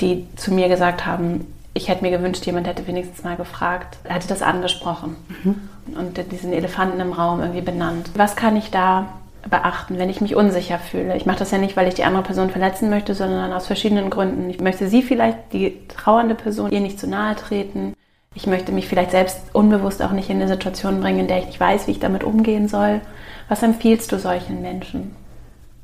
die zu mir gesagt haben, ich hätte mir gewünscht, jemand hätte wenigstens mal gefragt, hätte das angesprochen mhm. und diesen Elefanten im Raum irgendwie benannt. Was kann ich da beachten, wenn ich mich unsicher fühle? Ich mache das ja nicht, weil ich die andere Person verletzen möchte, sondern aus verschiedenen Gründen. Ich möchte sie vielleicht, die trauernde Person, ihr nicht zu nahe treten. Ich möchte mich vielleicht selbst unbewusst auch nicht in eine Situation bringen, in der ich nicht weiß, wie ich damit umgehen soll. Was empfiehlst du solchen Menschen?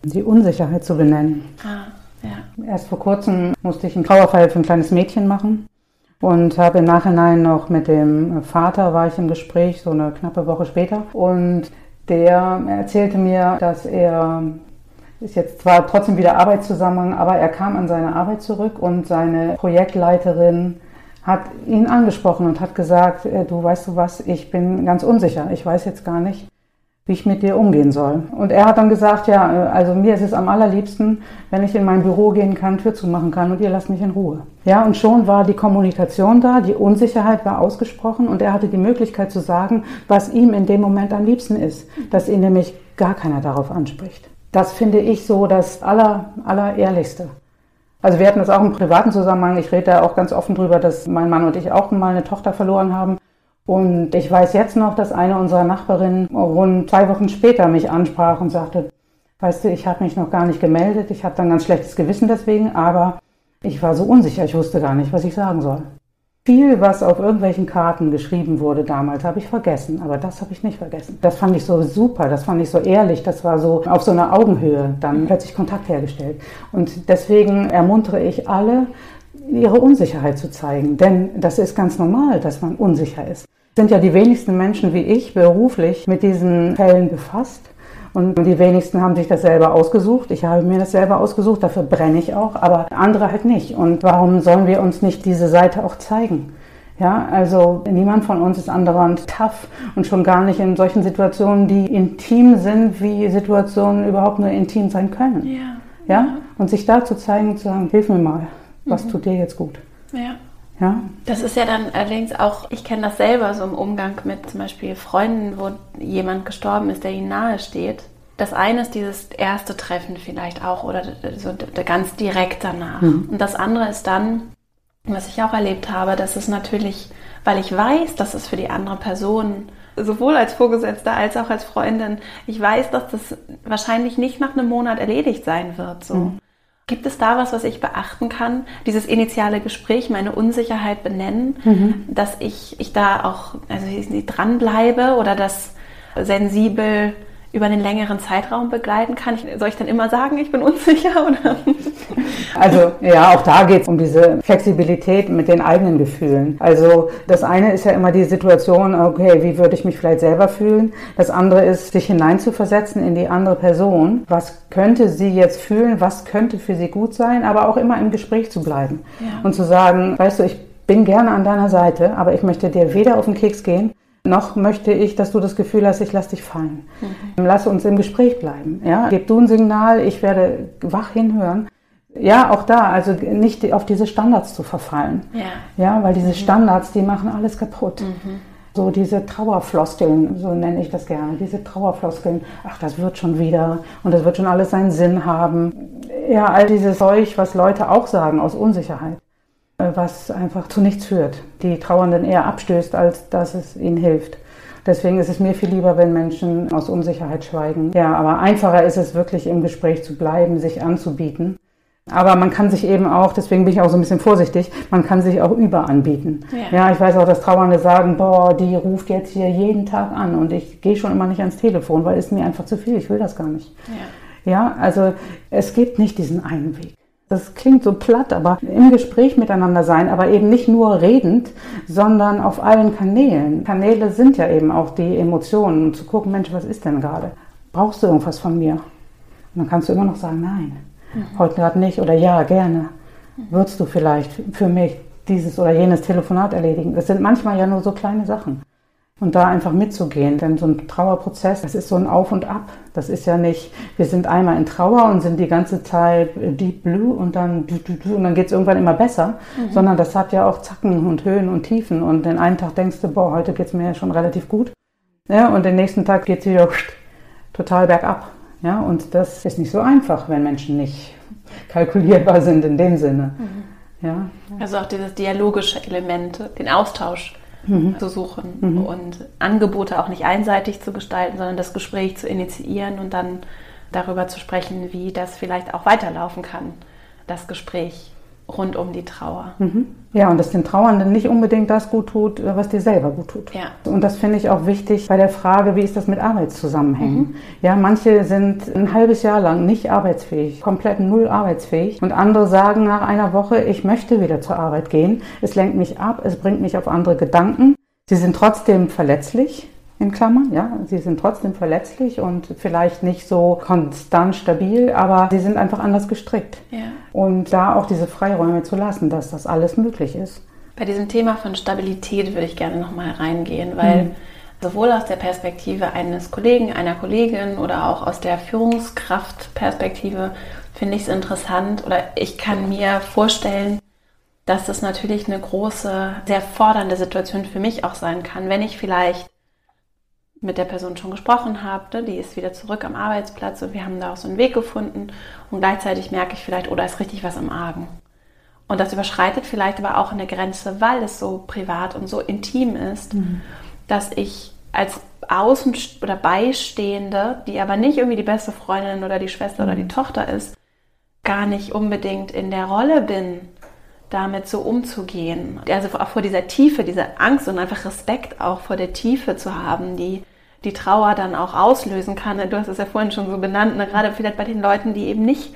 Die Unsicherheit zu benennen. Ah, ja. Erst vor kurzem musste ich einen Trauerfall für ein kleines Mädchen machen und habe im Nachhinein noch mit dem Vater war ich im Gespräch, so eine knappe Woche später. Und der erzählte mir, dass er ist jetzt zwar trotzdem wieder Arbeitszusammenhang, aber er kam an seine Arbeit zurück und seine Projektleiterin hat ihn angesprochen und hat gesagt, äh, du weißt du was, ich bin ganz unsicher, ich weiß jetzt gar nicht, wie ich mit dir umgehen soll. Und er hat dann gesagt, ja, äh, also mir ist es am allerliebsten, wenn ich in mein Büro gehen kann, Tür zumachen kann und ihr lasst mich in Ruhe. Ja, und schon war die Kommunikation da, die Unsicherheit war ausgesprochen und er hatte die Möglichkeit zu sagen, was ihm in dem Moment am liebsten ist, dass ihn nämlich gar keiner darauf anspricht. Das finde ich so das aller, allerehrlichste. Also wir hatten das auch im privaten Zusammenhang. Ich rede da auch ganz offen drüber, dass mein Mann und ich auch mal eine Tochter verloren haben. Und ich weiß jetzt noch, dass eine unserer Nachbarinnen rund zwei Wochen später mich ansprach und sagte, weißt du, ich habe mich noch gar nicht gemeldet, ich habe dann ganz schlechtes Gewissen deswegen, aber ich war so unsicher, ich wusste gar nicht, was ich sagen soll. Viel, was auf irgendwelchen Karten geschrieben wurde damals, habe ich vergessen, aber das habe ich nicht vergessen. Das fand ich so super, das fand ich so ehrlich, das war so auf so einer Augenhöhe dann plötzlich Kontakt hergestellt. Und deswegen ermuntere ich alle, ihre Unsicherheit zu zeigen, denn das ist ganz normal, dass man unsicher ist sind ja die wenigsten Menschen wie ich beruflich mit diesen Fällen befasst. Und die wenigsten haben sich das selber ausgesucht. Ich habe mir das selber ausgesucht, dafür brenne ich auch, aber andere halt nicht. Und warum sollen wir uns nicht diese Seite auch zeigen? Ja, also niemand von uns ist andauernd tough und schon gar nicht in solchen Situationen, die intim sind, wie Situationen überhaupt nur intim sein können. Ja. Ja? Und sich da zu zeigen und zu sagen, hilf mir mal, was mhm. tut dir jetzt gut? Ja. Ja. Das ist ja dann allerdings auch, ich kenne das selber so im Umgang mit zum Beispiel Freunden, wo jemand gestorben ist, der ihnen nahe steht. Das eine ist dieses erste Treffen vielleicht auch oder so ganz direkt danach. Mhm. Und das andere ist dann, was ich auch erlebt habe, dass es natürlich, weil ich weiß, dass es für die andere Person sowohl als Vorgesetzte als auch als Freundin, ich weiß, dass das wahrscheinlich nicht nach einem Monat erledigt sein wird. So. Mhm. Gibt es da was, was ich beachten kann? Dieses initiale Gespräch, meine Unsicherheit benennen, mhm. dass ich, ich da auch also dranbleibe oder das sensibel über einen längeren Zeitraum begleiten kann? Ich, soll ich dann immer sagen, ich bin unsicher? Oder? Also ja, auch da geht es um diese Flexibilität mit den eigenen Gefühlen. Also das eine ist ja immer die Situation, okay, wie würde ich mich vielleicht selber fühlen? Das andere ist, sich hineinzuversetzen in die andere Person. Was könnte sie jetzt fühlen? Was könnte für sie gut sein? Aber auch immer im Gespräch zu bleiben ja. und zu sagen, weißt du, ich bin gerne an deiner Seite, aber ich möchte dir weder auf den Keks gehen, noch möchte ich, dass du das Gefühl hast, ich lass dich fallen. Mhm. Lass uns im Gespräch bleiben. Ja? Gib du ein Signal, ich werde wach hinhören. Ja, auch da, also nicht auf diese Standards zu verfallen. Ja, ja weil diese mhm. Standards, die machen alles kaputt. Mhm. So diese Trauerfloskeln, so nenne ich das gerne, diese Trauerfloskeln, ach, das wird schon wieder und das wird schon alles seinen Sinn haben. Ja, all dieses Zeug, was Leute auch sagen aus Unsicherheit. Äh, was einfach zu nichts führt, die Trauernden eher abstößt, als dass es ihnen hilft. Deswegen ist es mir viel lieber, wenn Menschen aus Unsicherheit schweigen. Ja, aber einfacher ist es wirklich im Gespräch zu bleiben, sich anzubieten. Aber man kann sich eben auch, deswegen bin ich auch so ein bisschen vorsichtig, man kann sich auch überanbieten. Ja, ja ich weiß auch, dass Trauernde sagen, boah, die ruft jetzt hier jeden Tag an und ich gehe schon immer nicht ans Telefon, weil es mir einfach zu viel, ich will das gar nicht. Ja, ja also es gibt nicht diesen einen Weg. Das klingt so platt, aber im Gespräch miteinander sein, aber eben nicht nur redend, sondern auf allen Kanälen. Kanäle sind ja eben auch die Emotionen und zu gucken, Mensch, was ist denn gerade? Brauchst du irgendwas von mir? Und dann kannst du immer noch sagen, nein, mhm. heute gerade nicht oder ja, gerne. Würdest du vielleicht für mich dieses oder jenes Telefonat erledigen? Das sind manchmal ja nur so kleine Sachen und da einfach mitzugehen. Denn so ein Trauerprozess, das ist so ein Auf und Ab. Das ist ja nicht, wir sind einmal in Trauer und sind die ganze Zeit deep blue und dann, und dann geht es irgendwann immer besser, mhm. sondern das hat ja auch Zacken und Höhen und Tiefen. Und den einen Tag denkst du, boah, heute geht es mir ja schon relativ gut. Ja, und den nächsten Tag geht es wieder total bergab. Ja, und das ist nicht so einfach, wenn Menschen nicht kalkulierbar sind in dem Sinne. Mhm. Ja. Also auch dieses dialogische Element, den Austausch mhm. zu suchen mhm. und Angebote auch nicht einseitig zu gestalten, sondern das Gespräch zu initiieren und dann darüber zu sprechen, wie das vielleicht auch weiterlaufen kann, das Gespräch rund um die Trauer. Mhm. Ja, und dass den Trauernden nicht unbedingt das gut tut, was dir selber gut tut. Ja. Und das finde ich auch wichtig bei der Frage, wie ist das mit Arbeitszusammenhängen? Mhm. Ja, manche sind ein halbes Jahr lang nicht arbeitsfähig, komplett null arbeitsfähig. Und andere sagen nach einer Woche, ich möchte wieder zur Arbeit gehen. Es lenkt mich ab, es bringt mich auf andere Gedanken. Sie sind trotzdem verletzlich in Klammern, ja. Sie sind trotzdem verletzlich und vielleicht nicht so konstant stabil, aber sie sind einfach anders gestrickt. Ja. Und da auch diese Freiräume zu lassen, dass das alles möglich ist. Bei diesem Thema von Stabilität würde ich gerne nochmal reingehen, weil mhm. sowohl aus der Perspektive eines Kollegen, einer Kollegin oder auch aus der Führungskraftperspektive finde ich es interessant oder ich kann mir vorstellen, dass das natürlich eine große, sehr fordernde Situation für mich auch sein kann, wenn ich vielleicht mit der Person schon gesprochen habe, ne? die ist wieder zurück am Arbeitsplatz und wir haben da auch so einen Weg gefunden und gleichzeitig merke ich vielleicht, oh, da ist richtig was im Argen. Und das überschreitet vielleicht aber auch eine Grenze, weil es so privat und so intim ist, mhm. dass ich als Außen- oder Beistehende, die aber nicht irgendwie die beste Freundin oder die Schwester mhm. oder die mhm. Tochter ist, gar nicht unbedingt in der Rolle bin, damit so umzugehen. Also auch vor dieser Tiefe, dieser Angst und einfach Respekt auch vor der Tiefe zu haben, die die Trauer dann auch auslösen kann. Du hast es ja vorhin schon so benannt, ne? gerade vielleicht bei den Leuten, die eben nicht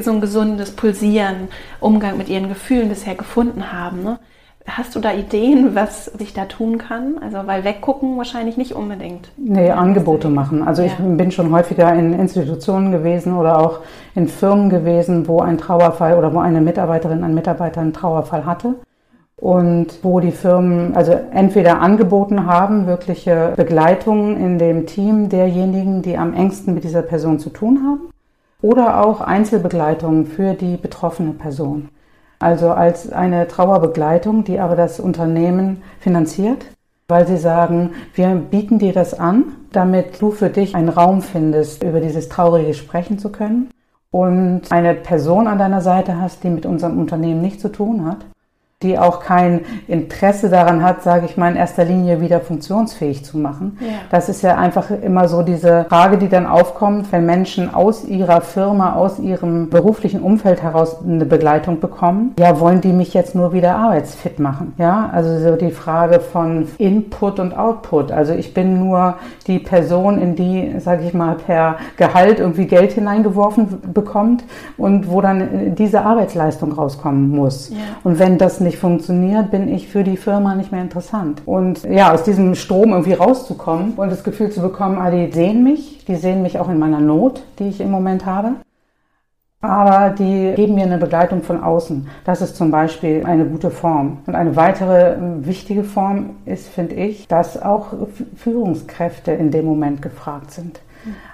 so ein gesundes Pulsieren, Umgang mit ihren Gefühlen bisher gefunden haben. Ne? Hast du da Ideen, was sich da tun kann? Also, weil weggucken wahrscheinlich nicht unbedingt. Nee, Angebote machen. Also, ja. ich bin schon häufiger in Institutionen gewesen oder auch in Firmen gewesen, wo ein Trauerfall oder wo eine Mitarbeiterin, ein Mitarbeiter einen Trauerfall hatte und wo die Firmen also entweder angeboten haben, wirkliche Begleitung in dem Team derjenigen, die am engsten mit dieser Person zu tun haben, oder auch Einzelbegleitung für die betroffene Person. Also als eine Trauerbegleitung, die aber das Unternehmen finanziert, weil sie sagen, wir bieten dir das an, damit du für dich einen Raum findest, über dieses Traurige sprechen zu können und eine Person an deiner Seite hast, die mit unserem Unternehmen nichts zu tun hat die auch kein Interesse daran hat, sage ich mal, in erster Linie wieder funktionsfähig zu machen. Ja. Das ist ja einfach immer so diese Frage, die dann aufkommt, wenn Menschen aus ihrer Firma, aus ihrem beruflichen Umfeld heraus eine Begleitung bekommen. Ja, wollen die mich jetzt nur wieder arbeitsfit machen? Ja, also so die Frage von Input und Output. Also ich bin nur die Person, in die, sage ich mal, per Gehalt irgendwie Geld hineingeworfen bekommt und wo dann diese Arbeitsleistung rauskommen muss. Ja. Und wenn das nicht funktioniert, bin ich für die Firma nicht mehr interessant. Und ja, aus diesem Strom irgendwie rauszukommen und das Gefühl zu bekommen, ah, die sehen mich, die sehen mich auch in meiner Not, die ich im Moment habe. Aber die geben mir eine Begleitung von außen. Das ist zum Beispiel eine gute Form. Und eine weitere äh, wichtige Form ist, finde ich, dass auch Führungskräfte in dem Moment gefragt sind.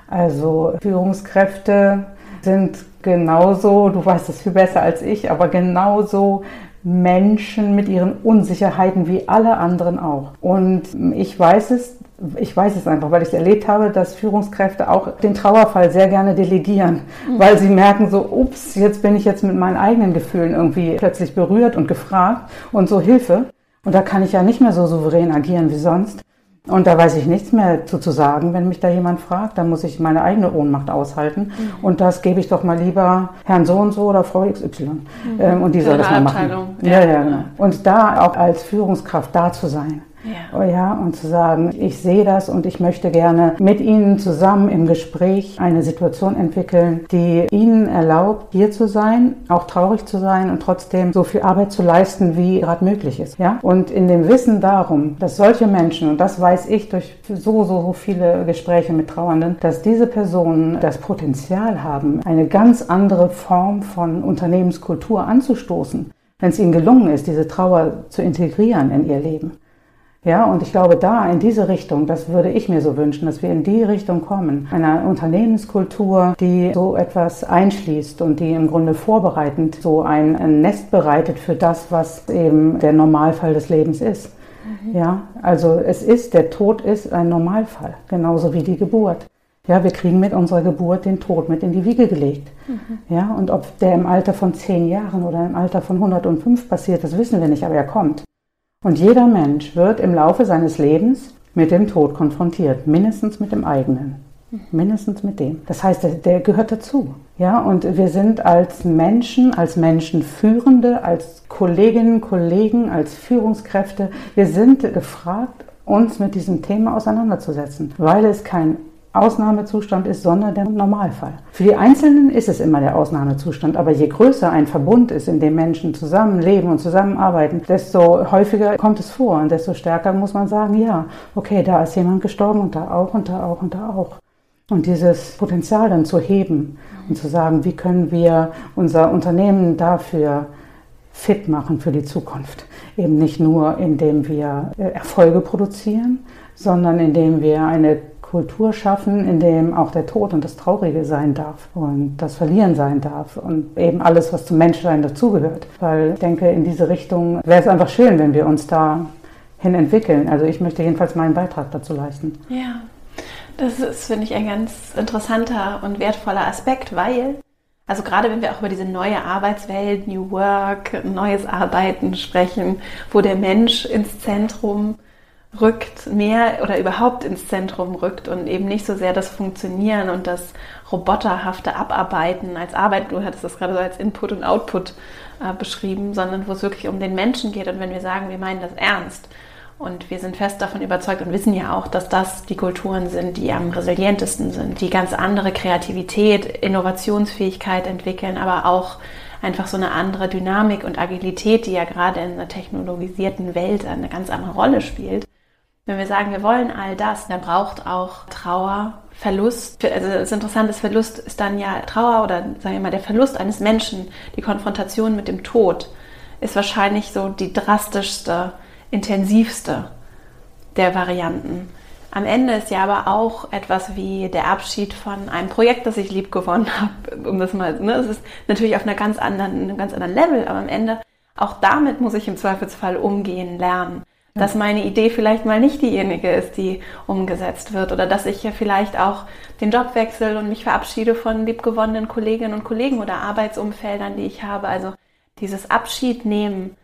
Also Führungskräfte sind genauso, du weißt es viel besser als ich, aber genauso Menschen mit ihren Unsicherheiten wie alle anderen auch. Und ich weiß es, ich weiß es einfach, weil ich es erlebt habe, dass Führungskräfte auch den Trauerfall sehr gerne delegieren, mhm. weil sie merken so, ups, jetzt bin ich jetzt mit meinen eigenen Gefühlen irgendwie plötzlich berührt und gefragt und so Hilfe. Und da kann ich ja nicht mehr so souverän agieren wie sonst. Und da weiß ich nichts mehr zu, zu sagen, wenn mich da jemand fragt. Dann muss ich meine eigene Ohnmacht aushalten. Mhm. Und das gebe ich doch mal lieber Herrn so und so oder Frau XY. Mhm. Ähm, und die soll das mal machen. Ja, ja, ja, genau. Und da auch als Führungskraft da zu sein. Ja. Oh ja, und zu sagen, ich sehe das und ich möchte gerne mit Ihnen zusammen im Gespräch eine Situation entwickeln, die Ihnen erlaubt, hier zu sein, auch traurig zu sein und trotzdem so viel Arbeit zu leisten, wie gerade möglich ist. Ja? Und in dem Wissen darum, dass solche Menschen, und das weiß ich durch so, so, so viele Gespräche mit Trauernden, dass diese Personen das Potenzial haben, eine ganz andere Form von Unternehmenskultur anzustoßen, wenn es ihnen gelungen ist, diese Trauer zu integrieren in ihr Leben. Ja, und ich glaube, da in diese Richtung, das würde ich mir so wünschen, dass wir in die Richtung kommen. Eine Unternehmenskultur, die so etwas einschließt und die im Grunde vorbereitend so ein, Nest bereitet für das, was eben der Normalfall des Lebens ist. Mhm. Ja, also es ist, der Tod ist ein Normalfall, genauso wie die Geburt. Ja, wir kriegen mit unserer Geburt den Tod mit in die Wiege gelegt. Mhm. Ja, und ob der im Alter von zehn Jahren oder im Alter von 105 passiert, das wissen wir nicht, aber er kommt. Und jeder Mensch wird im Laufe seines Lebens mit dem Tod konfrontiert, mindestens mit dem eigenen. Mindestens mit dem. Das heißt, der, der, gehört dazu. Ja, und wir sind als Menschen, als Menschenführende, als Kolleginnen, Kollegen, als Führungskräfte, wir sind gefragt, uns mit diesem Thema auseinanderzusetzen, weil es kein Ausnahmezustand ist, sondern der Normalfall. Für die Einzelnen ist es immer der Ausnahmezustand, aber je größer ein Verbund ist, in dem Menschen zusammenleben und zusammenarbeiten, desto häufiger kommt es vor und desto stärker muss man sagen, ja, okay, da ist jemand gestorben und da auch und da auch und da auch. Und dieses Potenzial dann zu heben und zu sagen, wie können wir unser Unternehmen dafür fit machen für die Zukunft. Eben nicht nur, indem wir äh, Erfolge produzieren, sondern indem wir eine Kultur schaffen, in dem auch der Tod und das Traurige sein darf und das Verlieren sein darf und eben alles, was zum Menschsein dazugehört. Weil ich denke, in diese Richtung wäre es einfach schön, wenn wir uns da hin entwickeln. Also ich möchte jedenfalls meinen Beitrag dazu leisten. Ja, das ist, finde ich, ein ganz interessanter und wertvoller Aspekt, weil also gerade wenn wir auch über diese neue Arbeitswelt, New Work, neues Arbeiten sprechen, wo der Mensch ins Zentrum rückt, mehr oder überhaupt ins Zentrum rückt und eben nicht so sehr das Funktionieren und das roboterhafte Abarbeiten als Arbeit, du hattest das gerade so als Input und Output äh, beschrieben, sondern wo es wirklich um den Menschen geht und wenn wir sagen, wir meinen das ernst und wir sind fest davon überzeugt und wissen ja auch, dass das die Kulturen sind, die am resilientesten sind, die ganz andere Kreativität, Innovationsfähigkeit entwickeln, aber auch einfach so eine andere Dynamik und Agilität, die ja gerade in einer technologisierten Welt eine ganz andere Rolle spielt. Wenn wir sagen, wir wollen all das, dann braucht auch Trauer, Verlust. Also das Interessante ist, Verlust ist dann ja Trauer oder sagen wir mal der Verlust eines Menschen, die Konfrontation mit dem Tod ist wahrscheinlich so die drastischste, intensivste der Varianten. Am Ende ist ja aber auch etwas wie der Abschied von einem Projekt, das ich lieb gewonnen habe, um das mal, ne, es ist natürlich auf einer ganz anderen, einem ganz anderen Level, aber am Ende auch damit muss ich im Zweifelsfall umgehen lernen dass meine Idee vielleicht mal nicht diejenige ist, die umgesetzt wird oder dass ich ja vielleicht auch den Job wechsle und mich verabschiede von liebgewonnenen Kolleginnen und Kollegen oder Arbeitsumfeldern, die ich habe. Also dieses Abschied nehmen,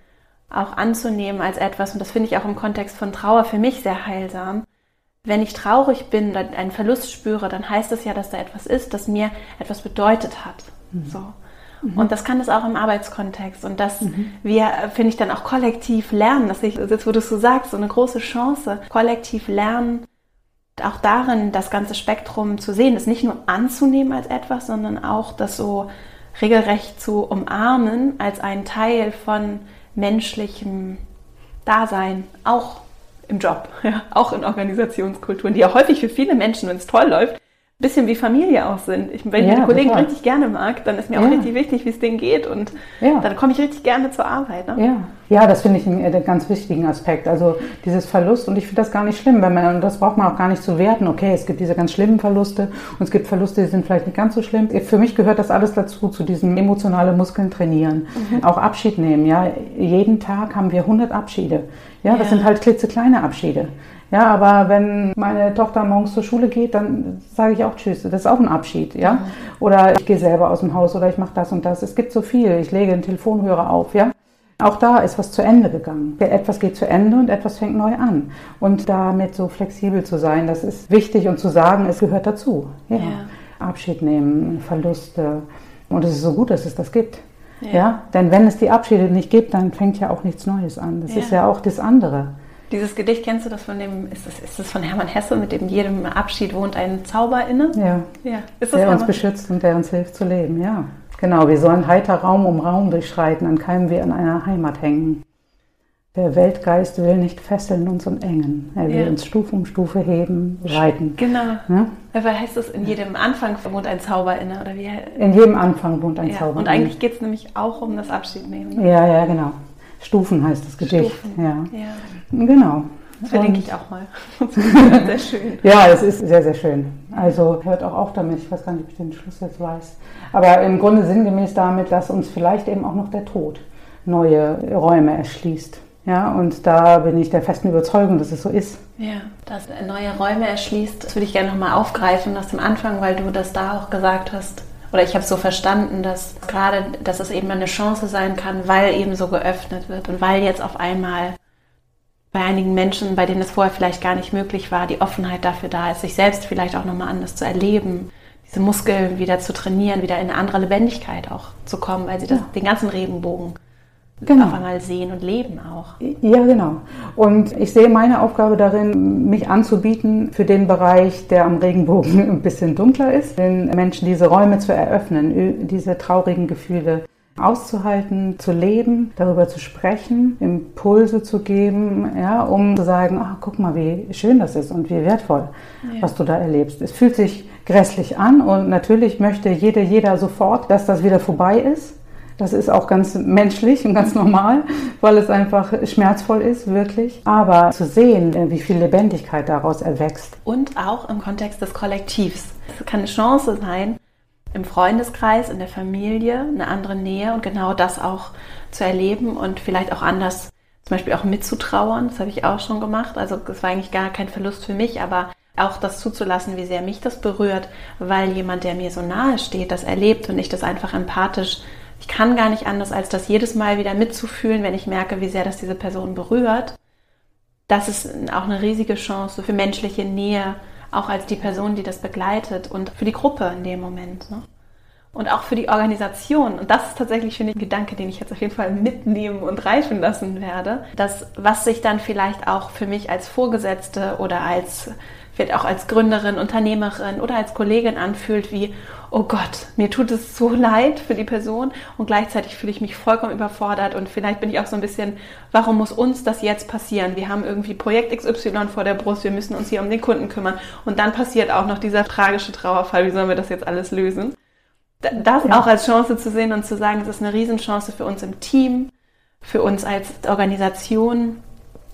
auch anzunehmen als etwas, und das finde ich auch im Kontext von Trauer für mich sehr heilsam. Wenn ich traurig bin einen Verlust spüre, dann heißt es ja, dass da etwas ist, das mir etwas bedeutet hat. Mhm. So. Mhm. Und das kann es auch im Arbeitskontext. Und dass mhm. wir, finde ich, dann auch kollektiv lernen, dass ich, jetzt wo du es so sagst, so eine große Chance, kollektiv lernen, auch darin das ganze Spektrum zu sehen, das nicht nur anzunehmen als etwas, sondern auch das so regelrecht zu umarmen als einen Teil von menschlichem Dasein, auch im Job, ja, auch in Organisationskulturen, die ja häufig für viele Menschen, wenn es toll läuft, bisschen wie Familie auch sind. Ich, wenn ja, ich die Kollegen total. richtig gerne mag, dann ist mir ja. auch richtig wichtig, wie es denen geht und ja. dann komme ich richtig gerne zur Arbeit. Ne? Ja. ja, das finde ich einen, einen, ganz wichtigen Aspekt. Also dieses Verlust und ich finde das gar nicht schlimm, wenn man, und das braucht man auch gar nicht zu werten. Okay, es gibt diese ganz schlimmen Verluste und es gibt Verluste, die sind vielleicht nicht ganz so schlimm. Für mich gehört das alles dazu, zu diesem emotionale Muskeln trainieren, mhm. auch Abschied nehmen. Ja, jeden Tag haben wir 100 Abschiede. Ja, das sind halt klitzekleine Abschiede. Ja, aber wenn meine Tochter morgens zur Schule geht, dann sage ich auch Tschüss. Das ist auch ein Abschied, ja. Mhm. Oder ich gehe selber aus dem Haus oder ich mache das und das. Es gibt so viel. Ich lege den Telefonhörer auf, ja. Auch da ist was zu Ende gegangen. Etwas geht zu Ende und etwas fängt neu an. Und damit so flexibel zu sein, das ist wichtig und zu sagen, es gehört dazu. Ja. ja. Abschied nehmen, Verluste. Und es ist so gut, dass es das gibt. Ja. ja. Denn wenn es die Abschiede nicht gibt, dann fängt ja auch nichts Neues an. Das ja. ist ja auch das andere. Dieses Gedicht kennst du das von dem, ist das, ist das von Hermann Hesse, mit dem jedem Abschied wohnt ein Zauber inne? Ja. ja. Ist das der uns beschützt und der uns hilft zu leben, ja. Genau, wir sollen heiter Raum um Raum durchschreiten, an keinem wir an einer Heimat hängen. Der Weltgeist will nicht fesseln uns und engen. Er will ja. uns Stufe um Stufe heben, reiten. Genau. Ja? Aber heißt es, in jedem Anfang wohnt ein Zauber inne? Oder wie? In jedem Anfang wohnt ein ja. Zauber Und eigentlich geht es nämlich auch um das Abschiednehmen. Ne? Ja, ja, genau. Stufen heißt das Gedicht. Stufen. Ja. ja. Genau. Das verlinke ich auch mal. sehr schön. Ja, es ist sehr, sehr schön. Also hört auch auf damit. Ich weiß gar nicht, ob ich den Schluss jetzt weiß. Aber im Grunde sinngemäß damit, dass uns vielleicht eben auch noch der Tod neue Räume erschließt. Ja, und da bin ich der festen Überzeugung, dass es so ist. Ja, dass neue Räume erschließt, das würde ich gerne nochmal aufgreifen aus dem Anfang, weil du das da auch gesagt hast. Oder ich habe es so verstanden, dass gerade, dass es eben eine Chance sein kann, weil eben so geöffnet wird und weil jetzt auf einmal bei einigen Menschen, bei denen es vorher vielleicht gar nicht möglich war, die Offenheit dafür da ist, sich selbst vielleicht auch nochmal anders zu erleben, diese Muskeln wieder zu trainieren, wieder in eine andere Lebendigkeit auch zu kommen, weil sie das, ja. den ganzen Regenbogen genau. auf einmal sehen und leben auch. Ja, genau. Und ich sehe meine Aufgabe darin, mich anzubieten für den Bereich, der am Regenbogen ein bisschen dunkler ist, den Menschen diese Räume zu eröffnen, diese traurigen Gefühle auszuhalten, zu leben, darüber zu sprechen, Impulse zu geben, ja, um zu sagen, ach, guck mal, wie schön das ist und wie wertvoll, ja. was du da erlebst. Es fühlt sich grässlich an und natürlich möchte jede, jeder sofort, dass das wieder vorbei ist. Das ist auch ganz menschlich und ganz normal, weil es einfach schmerzvoll ist, wirklich. Aber zu sehen, äh, wie viel Lebendigkeit daraus erwächst. Und auch im Kontext des Kollektivs. Es kann eine Chance sein, im Freundeskreis, in der Familie eine andere Nähe und genau das auch zu erleben und vielleicht auch anders, zum Beispiel auch mitzutrauern. Das habe ich auch schon gemacht. Also das war eigentlich gar kein Verlust für mich, aber auch das zuzulassen, wie sehr mich das berührt, weil jemand, der mir so nahe steht, das erlebt und ich das einfach empathisch ich kann gar nicht anders, als das jedes Mal wieder mitzufühlen, wenn ich merke, wie sehr das diese Person berührt. Das ist auch eine riesige Chance für menschliche Nähe, auch als die Person, die das begleitet und für die Gruppe in dem Moment. Ne? Und auch für die Organisation. Und das ist tatsächlich, ich, ein Gedanke, den ich jetzt auf jeden Fall mitnehmen und reifen lassen werde. Das, was sich dann vielleicht auch für mich als Vorgesetzte oder als vielleicht auch als Gründerin, Unternehmerin oder als Kollegin anfühlt, wie, oh Gott, mir tut es so leid für die Person und gleichzeitig fühle ich mich vollkommen überfordert und vielleicht bin ich auch so ein bisschen, warum muss uns das jetzt passieren? Wir haben irgendwie Projekt XY vor der Brust, wir müssen uns hier um den Kunden kümmern und dann passiert auch noch dieser tragische Trauerfall, wie sollen wir das jetzt alles lösen? Das ja. auch als Chance zu sehen und zu sagen, es ist eine Riesenchance für uns im Team, für uns als Organisation,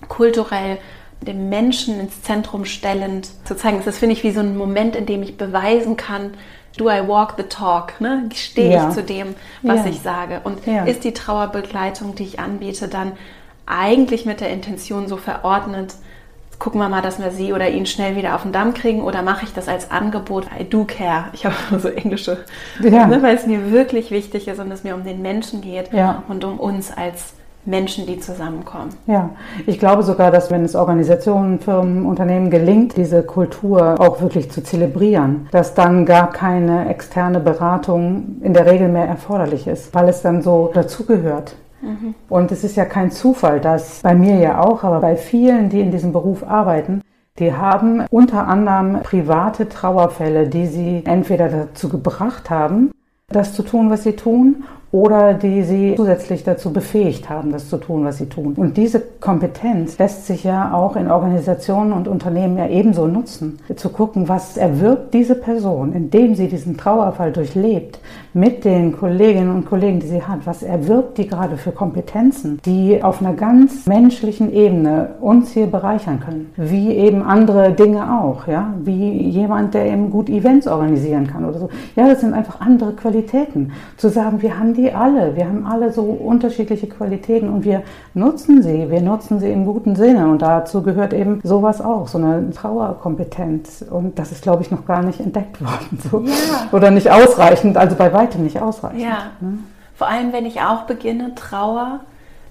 kulturell den Menschen ins Zentrum stellend zu zeigen. Das finde ich wie so ein Moment, in dem ich beweisen kann, do I walk the talk? Ne? Stehe ja. ich zu dem, was ja. ich sage? Und ja. ist die Trauerbegleitung, die ich anbiete, dann eigentlich mit der Intention so verordnet, gucken wir mal, dass wir sie oder ihn schnell wieder auf den Damm kriegen oder mache ich das als Angebot? I do care. Ich habe so englische, ne, weil es mir wirklich wichtig ist und es mir um den Menschen geht und um uns als Menschen, die zusammenkommen. Ja, ich glaube sogar, dass wenn es Organisationen, Firmen, Unternehmen gelingt, diese Kultur auch wirklich zu zelebrieren, dass dann gar keine externe Beratung in der Regel mehr erforderlich ist, weil es dann so dazugehört. Mhm. Und es ist ja kein Zufall, dass bei mir ja auch, aber bei vielen, die in diesem Beruf arbeiten, die haben unter anderem private Trauerfälle, die sie entweder dazu gebracht haben, das zu tun, was sie tun, oder die sie zusätzlich dazu befähigt haben, das zu tun, was sie tun. Und diese Kompetenz lässt sich ja auch in Organisationen und Unternehmen ja ebenso nutzen, zu gucken, was erwirbt diese Person, indem sie diesen Trauerfall durchlebt, mit den Kolleginnen und Kollegen, die sie hat, was erwirbt die gerade für Kompetenzen, die auf einer ganz menschlichen Ebene uns hier bereichern können, wie eben andere Dinge auch, ja, wie jemand, der eben gut Events organisieren kann oder so. Ja, das sind einfach andere Qualitäten. Zu sagen, wir haben die alle. Wir haben alle so unterschiedliche Qualitäten und wir nutzen sie. Wir nutzen sie im guten Sinne. Und dazu gehört eben sowas auch, so eine Trauerkompetenz. Und das ist, glaube ich, noch gar nicht entdeckt worden. So. Ja. Oder nicht ausreichend, also bei weitem nicht ausreichend. Ja. Ne? Vor allem, wenn ich auch beginne, Trauer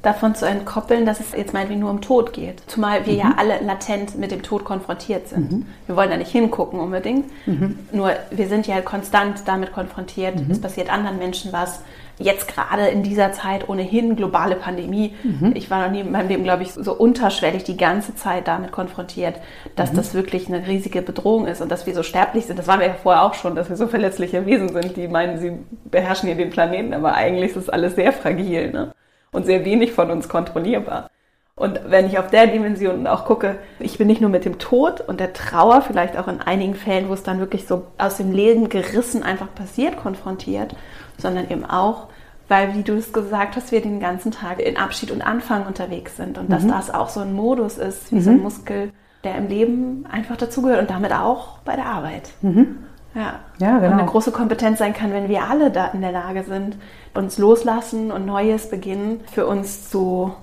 davon zu entkoppeln, dass es jetzt meinetwegen nur um Tod geht. Zumal wir mhm. ja alle latent mit dem Tod konfrontiert sind. Mhm. Wir wollen da nicht hingucken unbedingt. Mhm. Nur wir sind ja konstant damit konfrontiert. Mhm. Es passiert anderen Menschen was. Jetzt gerade in dieser Zeit ohnehin globale Pandemie. Mhm. Ich war noch nie in meinem Leben, glaube ich, so unterschwellig die ganze Zeit damit konfrontiert, dass mhm. das wirklich eine riesige Bedrohung ist und dass wir so sterblich sind. Das waren wir ja vorher auch schon, dass wir so verletzliche Wesen sind, die meinen, sie beherrschen hier den Planeten, aber eigentlich ist das alles sehr fragil. Ne? und sehr wenig von uns kontrollierbar. Und wenn ich auf der Dimension auch gucke, ich bin nicht nur mit dem Tod und der Trauer, vielleicht auch in einigen Fällen, wo es dann wirklich so aus dem Leben gerissen einfach passiert, konfrontiert, sondern eben auch, weil, wie du es gesagt hast, wir den ganzen Tag in Abschied und Anfang unterwegs sind und mhm. dass das auch so ein Modus ist, wie mhm. so ein Muskel, der im Leben einfach dazugehört und damit auch bei der Arbeit. Mhm. Ja. ja, genau. Und eine große Kompetenz sein kann, wenn wir alle da in der Lage sind, uns loslassen und Neues beginnen, für uns zu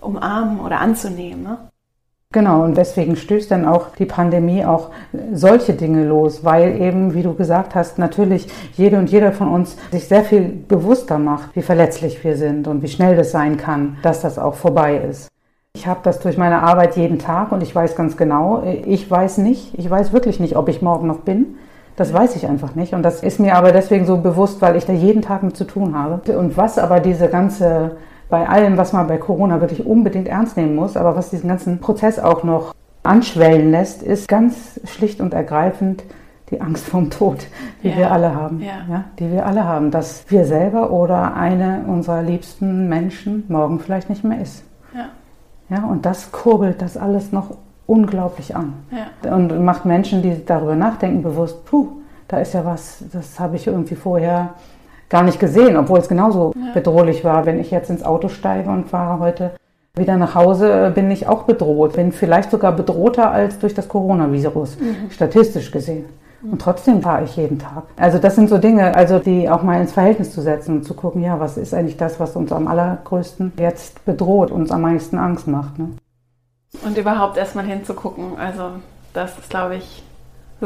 umarmen oder anzunehmen. Ne? Genau, und deswegen stößt dann auch die Pandemie auch solche Dinge los, weil eben, wie du gesagt hast, natürlich jede und jeder von uns sich sehr viel bewusster macht, wie verletzlich wir sind und wie schnell das sein kann, dass das auch vorbei ist. Ich habe das durch meine Arbeit jeden Tag und ich weiß ganz genau, ich weiß nicht, ich weiß wirklich nicht, ob ich morgen noch bin. Das weiß ich einfach nicht. Und das ist mir aber deswegen so bewusst, weil ich da jeden Tag mit zu tun habe. Und was aber diese ganze bei allem, was man bei Corona wirklich unbedingt ernst nehmen muss, aber was diesen ganzen Prozess auch noch anschwellen lässt, ist ganz schlicht und ergreifend die Angst vom Tod, die ja. wir alle haben. Ja. ja. die wir alle haben, dass wir selber oder eine unserer liebsten Menschen morgen vielleicht nicht mehr ist. Ja. Ja, und das kurbelt das alles noch unglaublich an. Ja. Und macht Menschen, die darüber nachdenken, bewusst, puh, da ist ja was, das habe ich irgendwie vorher gar nicht gesehen, obwohl es genauso ja. bedrohlich war. Wenn ich jetzt ins Auto steige und fahre heute wieder nach Hause, bin ich auch bedroht. Bin vielleicht sogar bedrohter als durch das Coronavirus, mhm. statistisch gesehen. Und trotzdem fahre ich jeden Tag. Also das sind so Dinge, also die auch mal ins Verhältnis zu setzen und zu gucken, ja, was ist eigentlich das, was uns am allergrößten jetzt bedroht, uns am meisten Angst macht. Ne? Und überhaupt erstmal hinzugucken. Also das ist, glaube ich,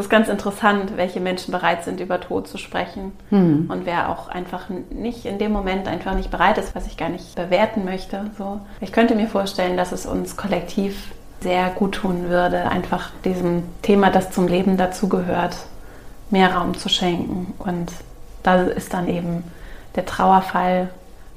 es ist ganz interessant, welche Menschen bereit sind, über Tod zu sprechen mhm. und wer auch einfach nicht in dem Moment einfach nicht bereit ist, was ich gar nicht bewerten möchte. So. Ich könnte mir vorstellen, dass es uns kollektiv sehr gut tun würde, einfach diesem Thema, das zum Leben dazugehört, mehr Raum zu schenken. Und da ist dann eben der Trauerfall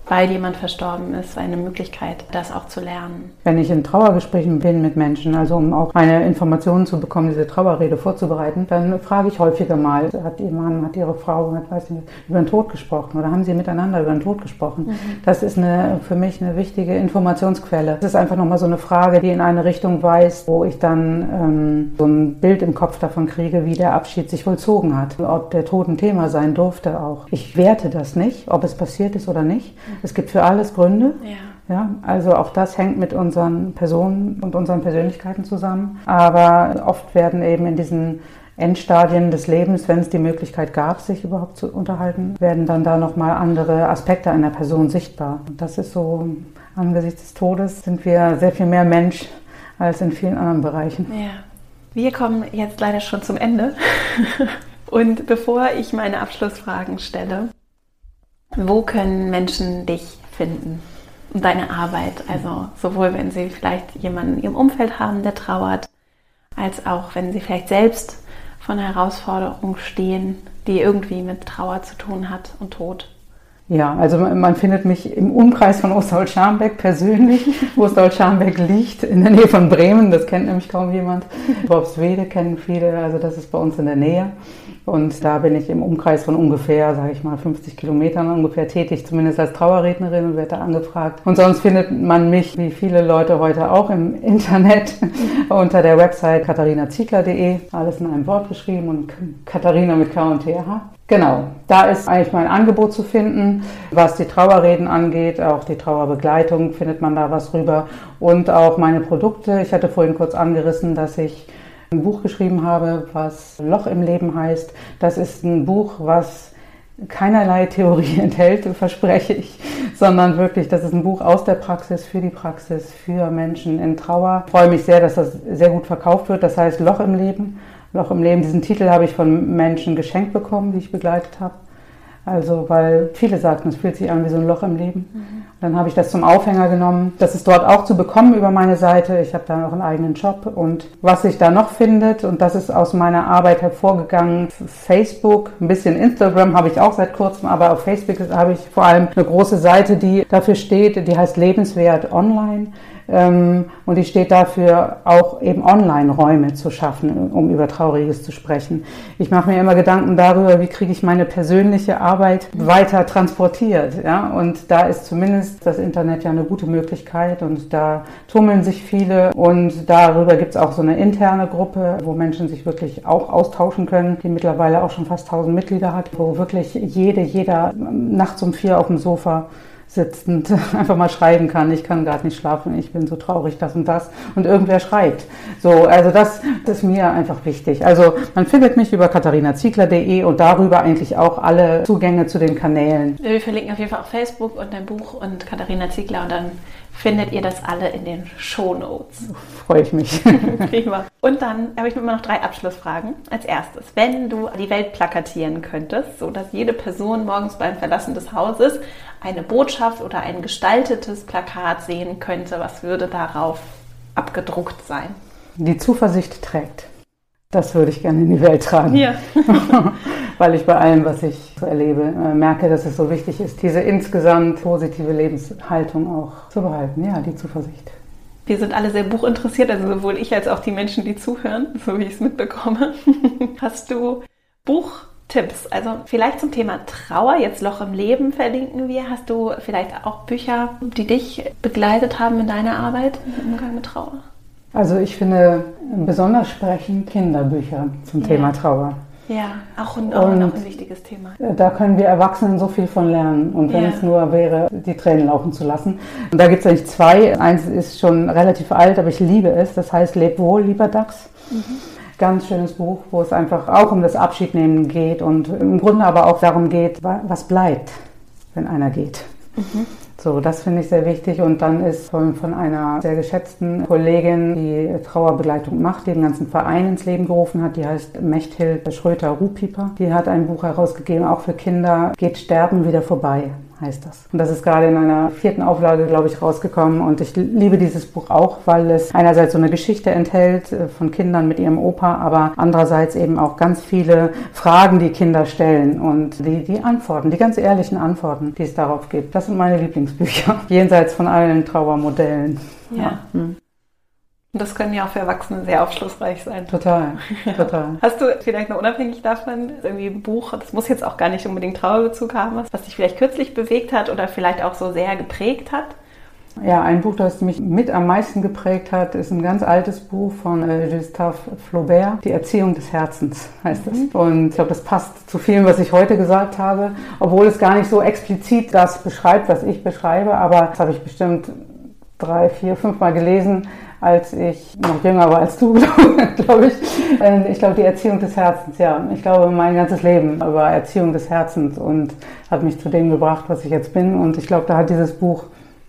weil jemand verstorben ist, eine Möglichkeit, das auch zu lernen. Wenn ich in Trauergesprächen bin mit Menschen, also um auch meine Informationen zu bekommen, diese Trauerrede vorzubereiten, dann frage ich häufiger mal, hat ihr Mann, hat ihre Frau, hat, weiß nicht, über den Tod gesprochen oder haben sie miteinander über den Tod gesprochen? Mhm. Das ist eine, für mich eine wichtige Informationsquelle. Das ist einfach nochmal so eine Frage, die in eine Richtung weist, wo ich dann ähm, so ein Bild im Kopf davon kriege, wie der Abschied sich vollzogen hat, ob der Tod ein Thema sein durfte auch. Ich werte das nicht, ob es passiert ist oder nicht. Mhm. Es gibt für alles Gründe. Ja. ja. Also auch das hängt mit unseren Personen und unseren Persönlichkeiten zusammen. Aber oft werden eben in diesen Endstadien des Lebens, wenn es die Möglichkeit gab, sich überhaupt zu unterhalten, werden dann da nochmal andere Aspekte einer Person sichtbar. Und das ist so, angesichts des Todes sind wir sehr viel mehr Mensch als in vielen anderen Bereichen. Ja. Wir kommen jetzt leider schon zum Ende. Und bevor ich meine Abschlussfragen stelle, wo können Menschen dich finden und deine Arbeit? Also sowohl wenn sie vielleicht jemanden in ihrem Umfeld haben, der trauert, als auch wenn sie vielleicht selbst vor einer Herausforderung stehen, die irgendwie mit Trauer zu tun hat und Tod. Ja, also man findet mich im Umkreis von Osthold-Scharmbeck persönlich. Osthold-Scharmbeck liegt in der Nähe von Bremen, das kennt nämlich kaum jemand. Bobswede kennen viele, also das ist bei uns in der Nähe. Und da bin ich im Umkreis von ungefähr, sage ich mal, 50 Kilometern ungefähr tätig, zumindest als Trauerrednerin und werde da angefragt. Und sonst findet man mich, wie viele Leute heute auch, im Internet unter der Website katharinaziegler.de. Alles in einem Wort geschrieben und Katharina mit K und TH. Genau, da ist eigentlich mein Angebot zu finden, was die Trauerreden angeht, auch die Trauerbegleitung findet man da was rüber und auch meine Produkte. Ich hatte vorhin kurz angerissen, dass ich ein Buch geschrieben habe, was Loch im Leben heißt. Das ist ein Buch, was keinerlei Theorie enthält, verspreche ich, sondern wirklich, das ist ein Buch aus der Praxis, für die Praxis, für Menschen in Trauer. Ich freue mich sehr, dass das sehr gut verkauft wird. Das heißt Loch im Leben. Loch im Leben, diesen Titel habe ich von Menschen geschenkt bekommen, die ich begleitet habe. Also, weil viele sagten, es fühlt sich an wie so ein Loch im Leben. Mhm. Dann habe ich das zum Aufhänger genommen. Das ist dort auch zu bekommen über meine Seite. Ich habe da noch einen eigenen Shop. Und was sich da noch findet, und das ist aus meiner Arbeit hervorgegangen, Facebook, ein bisschen Instagram habe ich auch seit kurzem, aber auf Facebook habe ich vor allem eine große Seite, die dafür steht, die heißt Lebenswert Online. Ähm, und die steht dafür, auch eben Online-Räume zu schaffen, um über Trauriges zu sprechen. Ich mache mir immer Gedanken darüber, wie kriege ich meine persönliche Arbeit weiter transportiert. Ja? Und da ist zumindest das Internet ja eine gute Möglichkeit und da tummeln sich viele und darüber gibt es auch so eine interne Gruppe, wo Menschen sich wirklich auch austauschen können, die mittlerweile auch schon fast 1000 Mitglieder hat, wo wirklich jede, jeder nachts um vier auf dem Sofa sitzend einfach mal schreiben kann. Ich kann gerade nicht schlafen, ich bin so traurig, das und das. Und irgendwer schreibt. So, also das, das ist mir einfach wichtig. Also man findet mich über katharinaziegler.de und darüber eigentlich auch alle Zugänge zu den Kanälen. Wir verlinken auf jeden Fall auch Facebook und dein Buch und Katharina Ziegler und dann findet ihr das alle in den Show Notes. Freue ich mich. Prima. Und dann habe ich immer noch drei Abschlussfragen. Als erstes, wenn du die Welt plakatieren könntest, so dass jede Person morgens beim Verlassen des Hauses eine Botschaft oder ein gestaltetes Plakat sehen könnte, was würde darauf abgedruckt sein? Die Zuversicht trägt. Das würde ich gerne in die Welt tragen. Ja. Weil ich bei allem, was ich so erlebe, äh, merke, dass es so wichtig ist, diese insgesamt positive Lebenshaltung auch zu behalten. Ja, die Zuversicht. Wir sind alle sehr buchinteressiert, also sowohl ich als auch die Menschen, die zuhören, so wie ich es mitbekomme. Hast du Buchtipps? Also vielleicht zum Thema Trauer, jetzt Loch im Leben verlinken wir. Hast du vielleicht auch Bücher, die dich begleitet haben in deiner Arbeit im Umgang mit Trauer? Also ich finde besonders sprechend Kinderbücher zum ja. Thema Trauer. Ja, auch ein, auch ein, wichtiges Thema. Da können wir Erwachsenen so viel von lernen. Und wenn ja. es nur wäre, die Tränen laufen zu lassen. Und da gibt es eigentlich zwei. Eins ist schon relativ alt, aber ich liebe es. Das heißt Leb wohl, lieber Dachs. Mhm. Ganz schönes Buch, wo es einfach auch um das Abschiednehmen geht und im Grunde aber auch darum geht, was bleibt, wenn einer geht. Mhm. So, das finde ich sehr wichtig. Und dann ist von, von einer sehr geschätzten Kollegin, die Trauerbegleitung macht, die den ganzen Verein ins Leben gerufen hat. Die heißt Mechthild Schröter-Ruhpieper. Die hat ein Buch herausgegeben, auch für Kinder, Geht Sterben wieder vorbei heißt das. Und das ist gerade in einer vierten Auflage, glaube ich, rausgekommen. Und ich liebe dieses Buch auch, weil es einerseits so eine Geschichte enthält äh, von Kindern mit ihrem Opa, aber andererseits eben auch ganz viele Fragen, die Kinder stellen und die, die Antworten, die ganz ehrlichen Antworten, die es darauf gibt. Das sind meine Lieblingsbücher, jenseits von allen Trauermodellen. Ja. ja. Das können ja auch für Erwachsene sehr aufschlussreich sein. Total, total. Hast du vielleicht noch unabhängig davon irgendwie ein Buch, das muss jetzt auch gar nicht unbedingt Trauerbezug haben, was dich vielleicht kürzlich bewegt hat oder vielleicht auch so sehr geprägt hat? Ja, ein Buch, das mich mit am meisten geprägt hat, ist ein ganz altes Buch von äh, Gustave Flaubert, Die Erziehung des Herzens heißt es. Mhm. Und ich glaube, das passt zu vielem, was ich heute gesagt habe, obwohl es gar nicht so explizit das beschreibt, was ich beschreibe, aber das habe ich bestimmt drei, vier, fünf Mal gelesen als ich noch jünger war als du, glaube ich. Ähm, ich glaube, die Erziehung des Herzens, ja. Ich glaube, mein ganzes Leben über Erziehung des Herzens und hat mich zu dem gebracht, was ich jetzt bin. Und ich glaube, da hat dieses Buch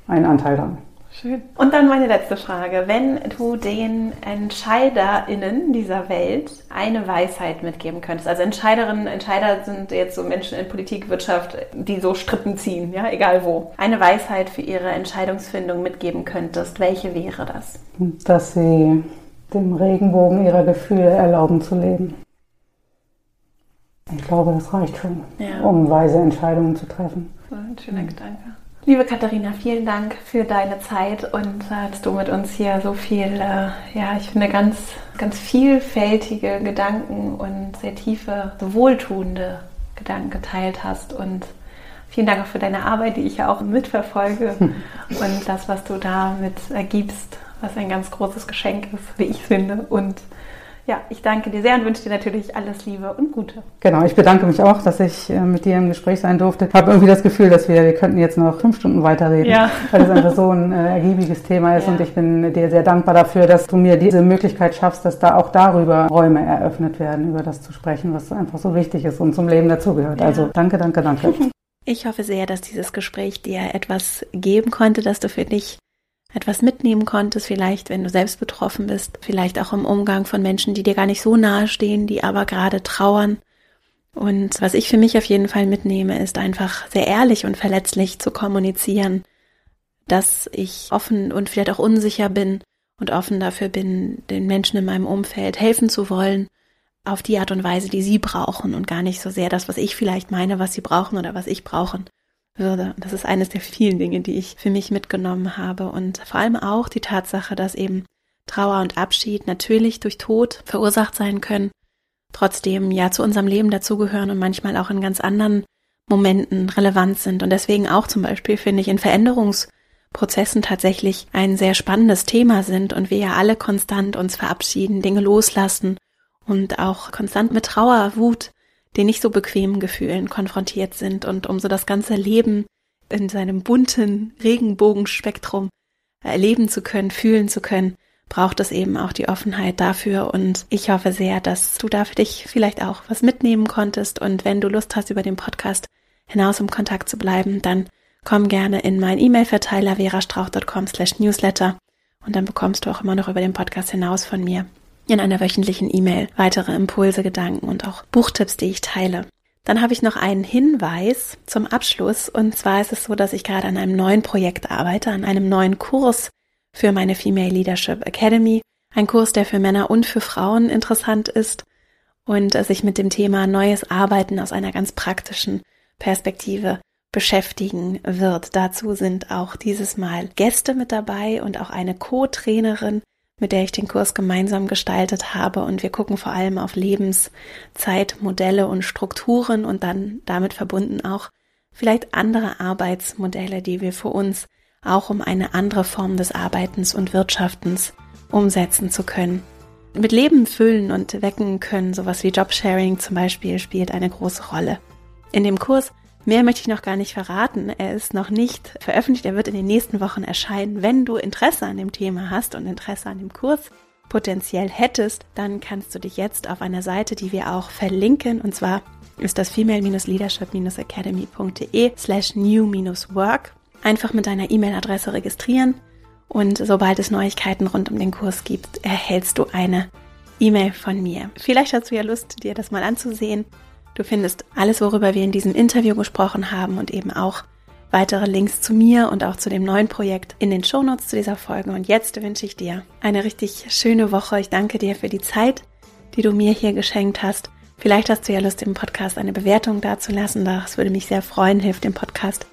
einen Anteil dran. Schön. Und dann meine letzte Frage. Wenn du den EntscheiderInnen dieser Welt eine Weisheit mitgeben könntest, also Entscheiderinnen, Entscheider sind jetzt so Menschen in Politik, Wirtschaft, die so Strippen ziehen, ja, egal wo. Eine Weisheit für ihre Entscheidungsfindung mitgeben könntest, welche wäre das? Dass sie dem Regenbogen ihrer Gefühle erlauben zu leben. Ich glaube, das reicht schon, ja. um weise Entscheidungen zu treffen. Ein schöner mhm. Gedanke. Liebe Katharina, vielen Dank für deine Zeit und äh, dass du mit uns hier so viel, äh, ja, ich finde ganz, ganz vielfältige Gedanken und sehr tiefe, so wohltuende Gedanken geteilt hast. Und vielen Dank auch für deine Arbeit, die ich ja auch mitverfolge und das, was du damit ergibst, was ein ganz großes Geschenk ist, wie ich finde. Und ja, ich danke dir sehr und wünsche dir natürlich alles Liebe und Gute. Genau, ich bedanke mich auch, dass ich äh, mit dir im Gespräch sein durfte. Ich habe irgendwie das Gefühl, dass wir, wir könnten jetzt noch fünf Stunden weiterreden, ja. weil es einfach so ein äh, ergiebiges Thema ist ja. und ich bin dir sehr dankbar dafür, dass du mir diese Möglichkeit schaffst, dass da auch darüber Räume eröffnet werden, über das zu sprechen, was einfach so wichtig ist und zum Leben dazugehört. Ja. Also danke, danke, danke. Ich hoffe sehr, dass dieses Gespräch dir etwas geben konnte, dass du für dich etwas mitnehmen konntest, vielleicht wenn du selbst betroffen bist, vielleicht auch im Umgang von Menschen, die dir gar nicht so nahe stehen, die aber gerade trauern. Und was ich für mich auf jeden Fall mitnehme, ist einfach sehr ehrlich und verletzlich zu kommunizieren, dass ich offen und vielleicht auch unsicher bin und offen dafür bin, den Menschen in meinem Umfeld helfen zu wollen, auf die Art und Weise, die sie brauchen und gar nicht so sehr das, was ich vielleicht meine, was sie brauchen oder was ich brauchen würde. Das ist eines der vielen Dinge, die ich für mich mitgenommen habe und vor allem auch die Tatsache, dass eben Trauer und Abschied natürlich durch Tod verursacht sein können, trotzdem ja zu unserem Leben dazugehören und manchmal auch in ganz anderen Momenten relevant sind und deswegen auch zum Beispiel finde ich in Veränderungsprozessen tatsächlich ein sehr spannendes Thema sind und wir ja alle konstant uns verabschieden, Dinge loslassen und auch konstant mit Trauer, Wut, den nicht so bequemen Gefühlen konfrontiert sind und um so das ganze Leben in seinem bunten Regenbogenspektrum erleben zu können, fühlen zu können, braucht es eben auch die Offenheit dafür. Und ich hoffe sehr, dass du da für dich vielleicht auch was mitnehmen konntest. Und wenn du Lust hast, über den Podcast hinaus im Kontakt zu bleiben, dann komm gerne in meinen E-Mail-Verteiler verastrauch.com slash newsletter und dann bekommst du auch immer noch über den Podcast hinaus von mir in einer wöchentlichen E-Mail weitere Impulse, Gedanken und auch Buchtipps, die ich teile. Dann habe ich noch einen Hinweis zum Abschluss. Und zwar ist es so, dass ich gerade an einem neuen Projekt arbeite, an einem neuen Kurs für meine Female Leadership Academy. Ein Kurs, der für Männer und für Frauen interessant ist und sich mit dem Thema neues Arbeiten aus einer ganz praktischen Perspektive beschäftigen wird. Dazu sind auch dieses Mal Gäste mit dabei und auch eine Co-Trainerin, mit der ich den Kurs gemeinsam gestaltet habe. Und wir gucken vor allem auf Lebenszeitmodelle und Strukturen und dann damit verbunden auch vielleicht andere Arbeitsmodelle, die wir für uns auch um eine andere Form des Arbeitens und Wirtschaftens umsetzen zu können. Mit Leben füllen und wecken können, sowas wie Jobsharing zum Beispiel, spielt eine große Rolle. In dem Kurs Mehr möchte ich noch gar nicht verraten. Er ist noch nicht veröffentlicht. Er wird in den nächsten Wochen erscheinen. Wenn du Interesse an dem Thema hast und Interesse an dem Kurs potenziell hättest, dann kannst du dich jetzt auf einer Seite, die wir auch verlinken, und zwar ist das female-leadership-academy.de slash new-work, einfach mit deiner E-Mail-Adresse registrieren und sobald es Neuigkeiten rund um den Kurs gibt, erhältst du eine E-Mail von mir. Vielleicht hast du ja Lust, dir das mal anzusehen Du findest alles, worüber wir in diesem Interview gesprochen haben und eben auch weitere Links zu mir und auch zu dem neuen Projekt in den Shownotes zu dieser Folge. Und jetzt wünsche ich dir eine richtig schöne Woche. Ich danke dir für die Zeit, die du mir hier geschenkt hast. Vielleicht hast du ja Lust, im Podcast eine Bewertung dazulassen. Das würde mich sehr freuen, hilft dem Podcast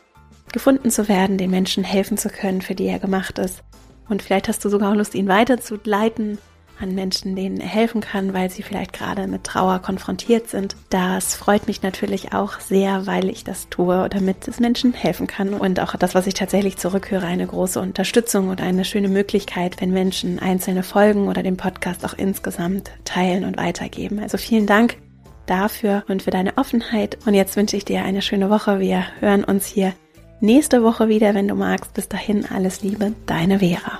gefunden zu werden, den Menschen helfen zu können, für die er gemacht ist. Und vielleicht hast du sogar auch Lust, ihn weiterzuleiten an Menschen, denen helfen kann, weil sie vielleicht gerade mit Trauer konfrontiert sind. Das freut mich natürlich auch sehr, weil ich das tue, damit es Menschen helfen kann. Und auch das, was ich tatsächlich zurückhöre, eine große Unterstützung und eine schöne Möglichkeit, wenn Menschen einzelne Folgen oder den Podcast auch insgesamt teilen und weitergeben. Also vielen Dank dafür und für deine Offenheit. Und jetzt wünsche ich dir eine schöne Woche. Wir hören uns hier nächste Woche wieder, wenn du magst. Bis dahin alles Liebe, deine Vera.